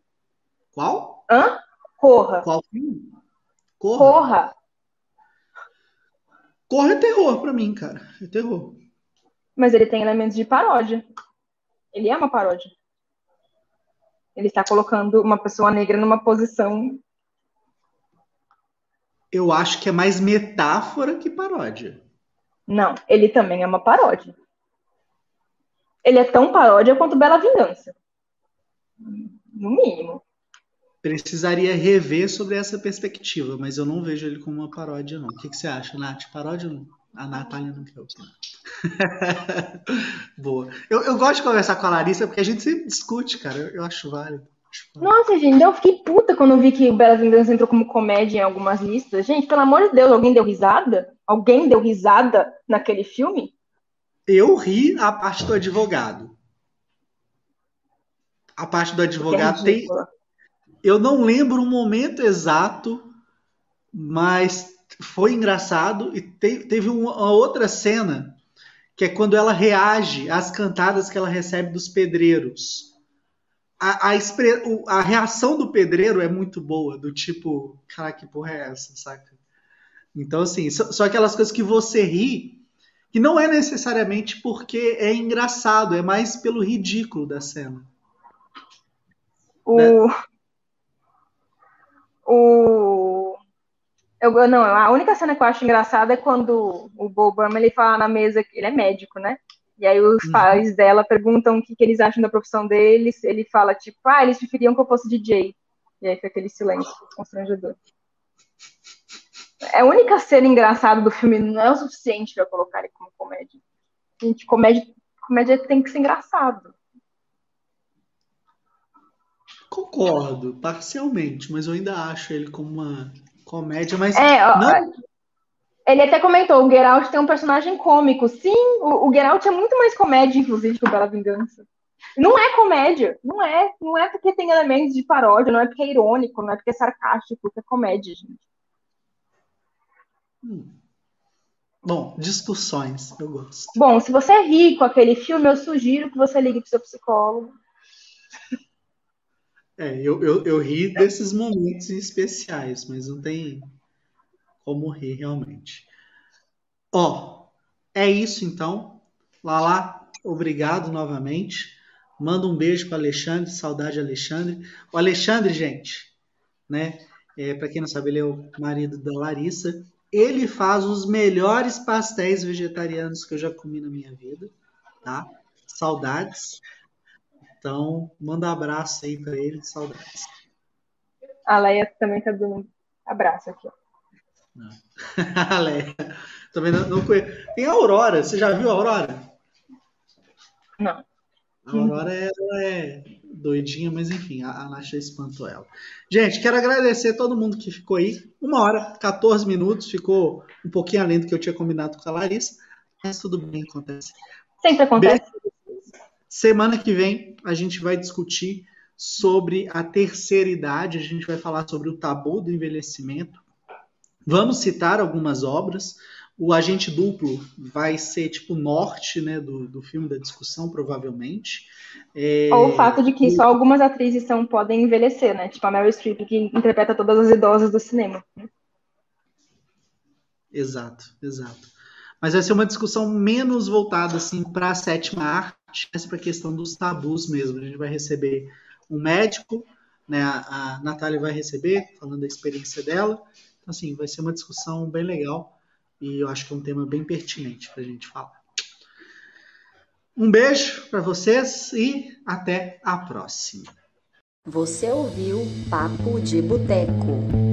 Qual? Hã? Corra. Qual filme? Corra. Corra. Corra é terror pra mim, cara. É terror. Mas ele tem elementos de paródia. Ele é uma paródia. Ele está colocando uma pessoa negra numa posição. Eu acho que é mais metáfora que paródia. Não, ele também é uma paródia. Ele é tão paródia quanto Bela Vingança. No mínimo precisaria rever sobre essa perspectiva, mas eu não vejo ele como uma paródia, não. O que, que você acha, Nath? Paródia ou não? A Natália não quer opinar. Boa. Eu, eu gosto de conversar com a Larissa porque a gente sempre discute, cara. Eu, eu acho válido. Nossa, gente, eu fiquei puta quando vi que o Bela Vingança entrou como comédia em algumas listas. Gente, pelo amor de Deus, alguém deu risada? Alguém deu risada naquele filme? Eu ri a parte do advogado. A parte do advogado é tem, eu não lembro o momento exato, mas foi engraçado e te, teve uma outra cena que é quando ela reage às cantadas que ela recebe dos pedreiros. A, a, a reação do pedreiro é muito boa, do tipo, cara, que porra é essa, saca? Então, assim, só, aquelas coisas que você ri, que não é necessariamente porque é engraçado, é mais pelo ridículo da cena. O, né? O. Eu, não, a única cena que eu acho engraçada é quando o Bo ele fala na mesa que ele é médico, né? E aí os uhum. pais dela perguntam o que, que, eles acham da profissão deles. Ele fala, tipo, ah, eles preferiam que eu fosse DJ. E aí fica aquele silêncio constrangedor. É a única cena engraçada do filme não é o suficiente para colocar ele como comédia. Gente, comédia, comédia tem que ser engraçado. Concordo, parcialmente, mas eu ainda acho ele como uma comédia, mas. É, não... Ele até comentou, o Geralt tem um personagem cômico. Sim, o, o Geralt é muito mais comédia, inclusive, que o Bela Vingança. Não é comédia, não é. Não é porque tem elementos de paródia, não é porque é irônico, não é porque é sarcástico, que é comédia, gente. Hum. Bom, discussões, eu gosto. Bom, se você é rico com aquele filme, eu sugiro que você ligue pro seu psicólogo. É, eu, eu, eu ri desses momentos especiais, mas não tem como rir realmente. Ó, é isso então. Lala, obrigado novamente. Manda um beijo para Alexandre, saudade Alexandre. O Alexandre, gente, né? É, para quem não sabe, ele é o marido da Larissa. Ele faz os melhores pastéis vegetarianos que eu já comi na minha vida, tá? Saudades. Então, manda um abraço aí para ele, saudades. A Leia também tá dando um abraço aqui, ó. a Leia. Também não, não conheço. Tem a Aurora. Você já viu a Aurora? Não. A Aurora ela é doidinha, mas enfim, a, a Nasha espantou ela. Gente, quero agradecer a todo mundo que ficou aí. Uma hora, 14 minutos, ficou um pouquinho além do que eu tinha combinado com a Larissa, mas tudo bem, acontece. Sempre acontece. Semana que vem a gente vai discutir sobre a terceira idade, a gente vai falar sobre o tabu do envelhecimento. Vamos citar algumas obras. O agente duplo vai ser tipo norte né, do, do filme da discussão, provavelmente. É... Ou o fato de que só algumas atrizes são, podem envelhecer, né? Tipo a Meryl Streep, que interpreta todas as idosas do cinema. Exato, exato. Mas vai ser uma discussão menos voltada assim, para a sétima arte, mas para a questão dos tabus mesmo. A gente vai receber um médico, né? A, a Natália vai receber, falando da experiência dela. Então, assim, vai ser uma discussão bem legal e eu acho que é um tema bem pertinente para a gente falar. Um beijo para vocês e até a próxima. Você ouviu Papo de Boteco.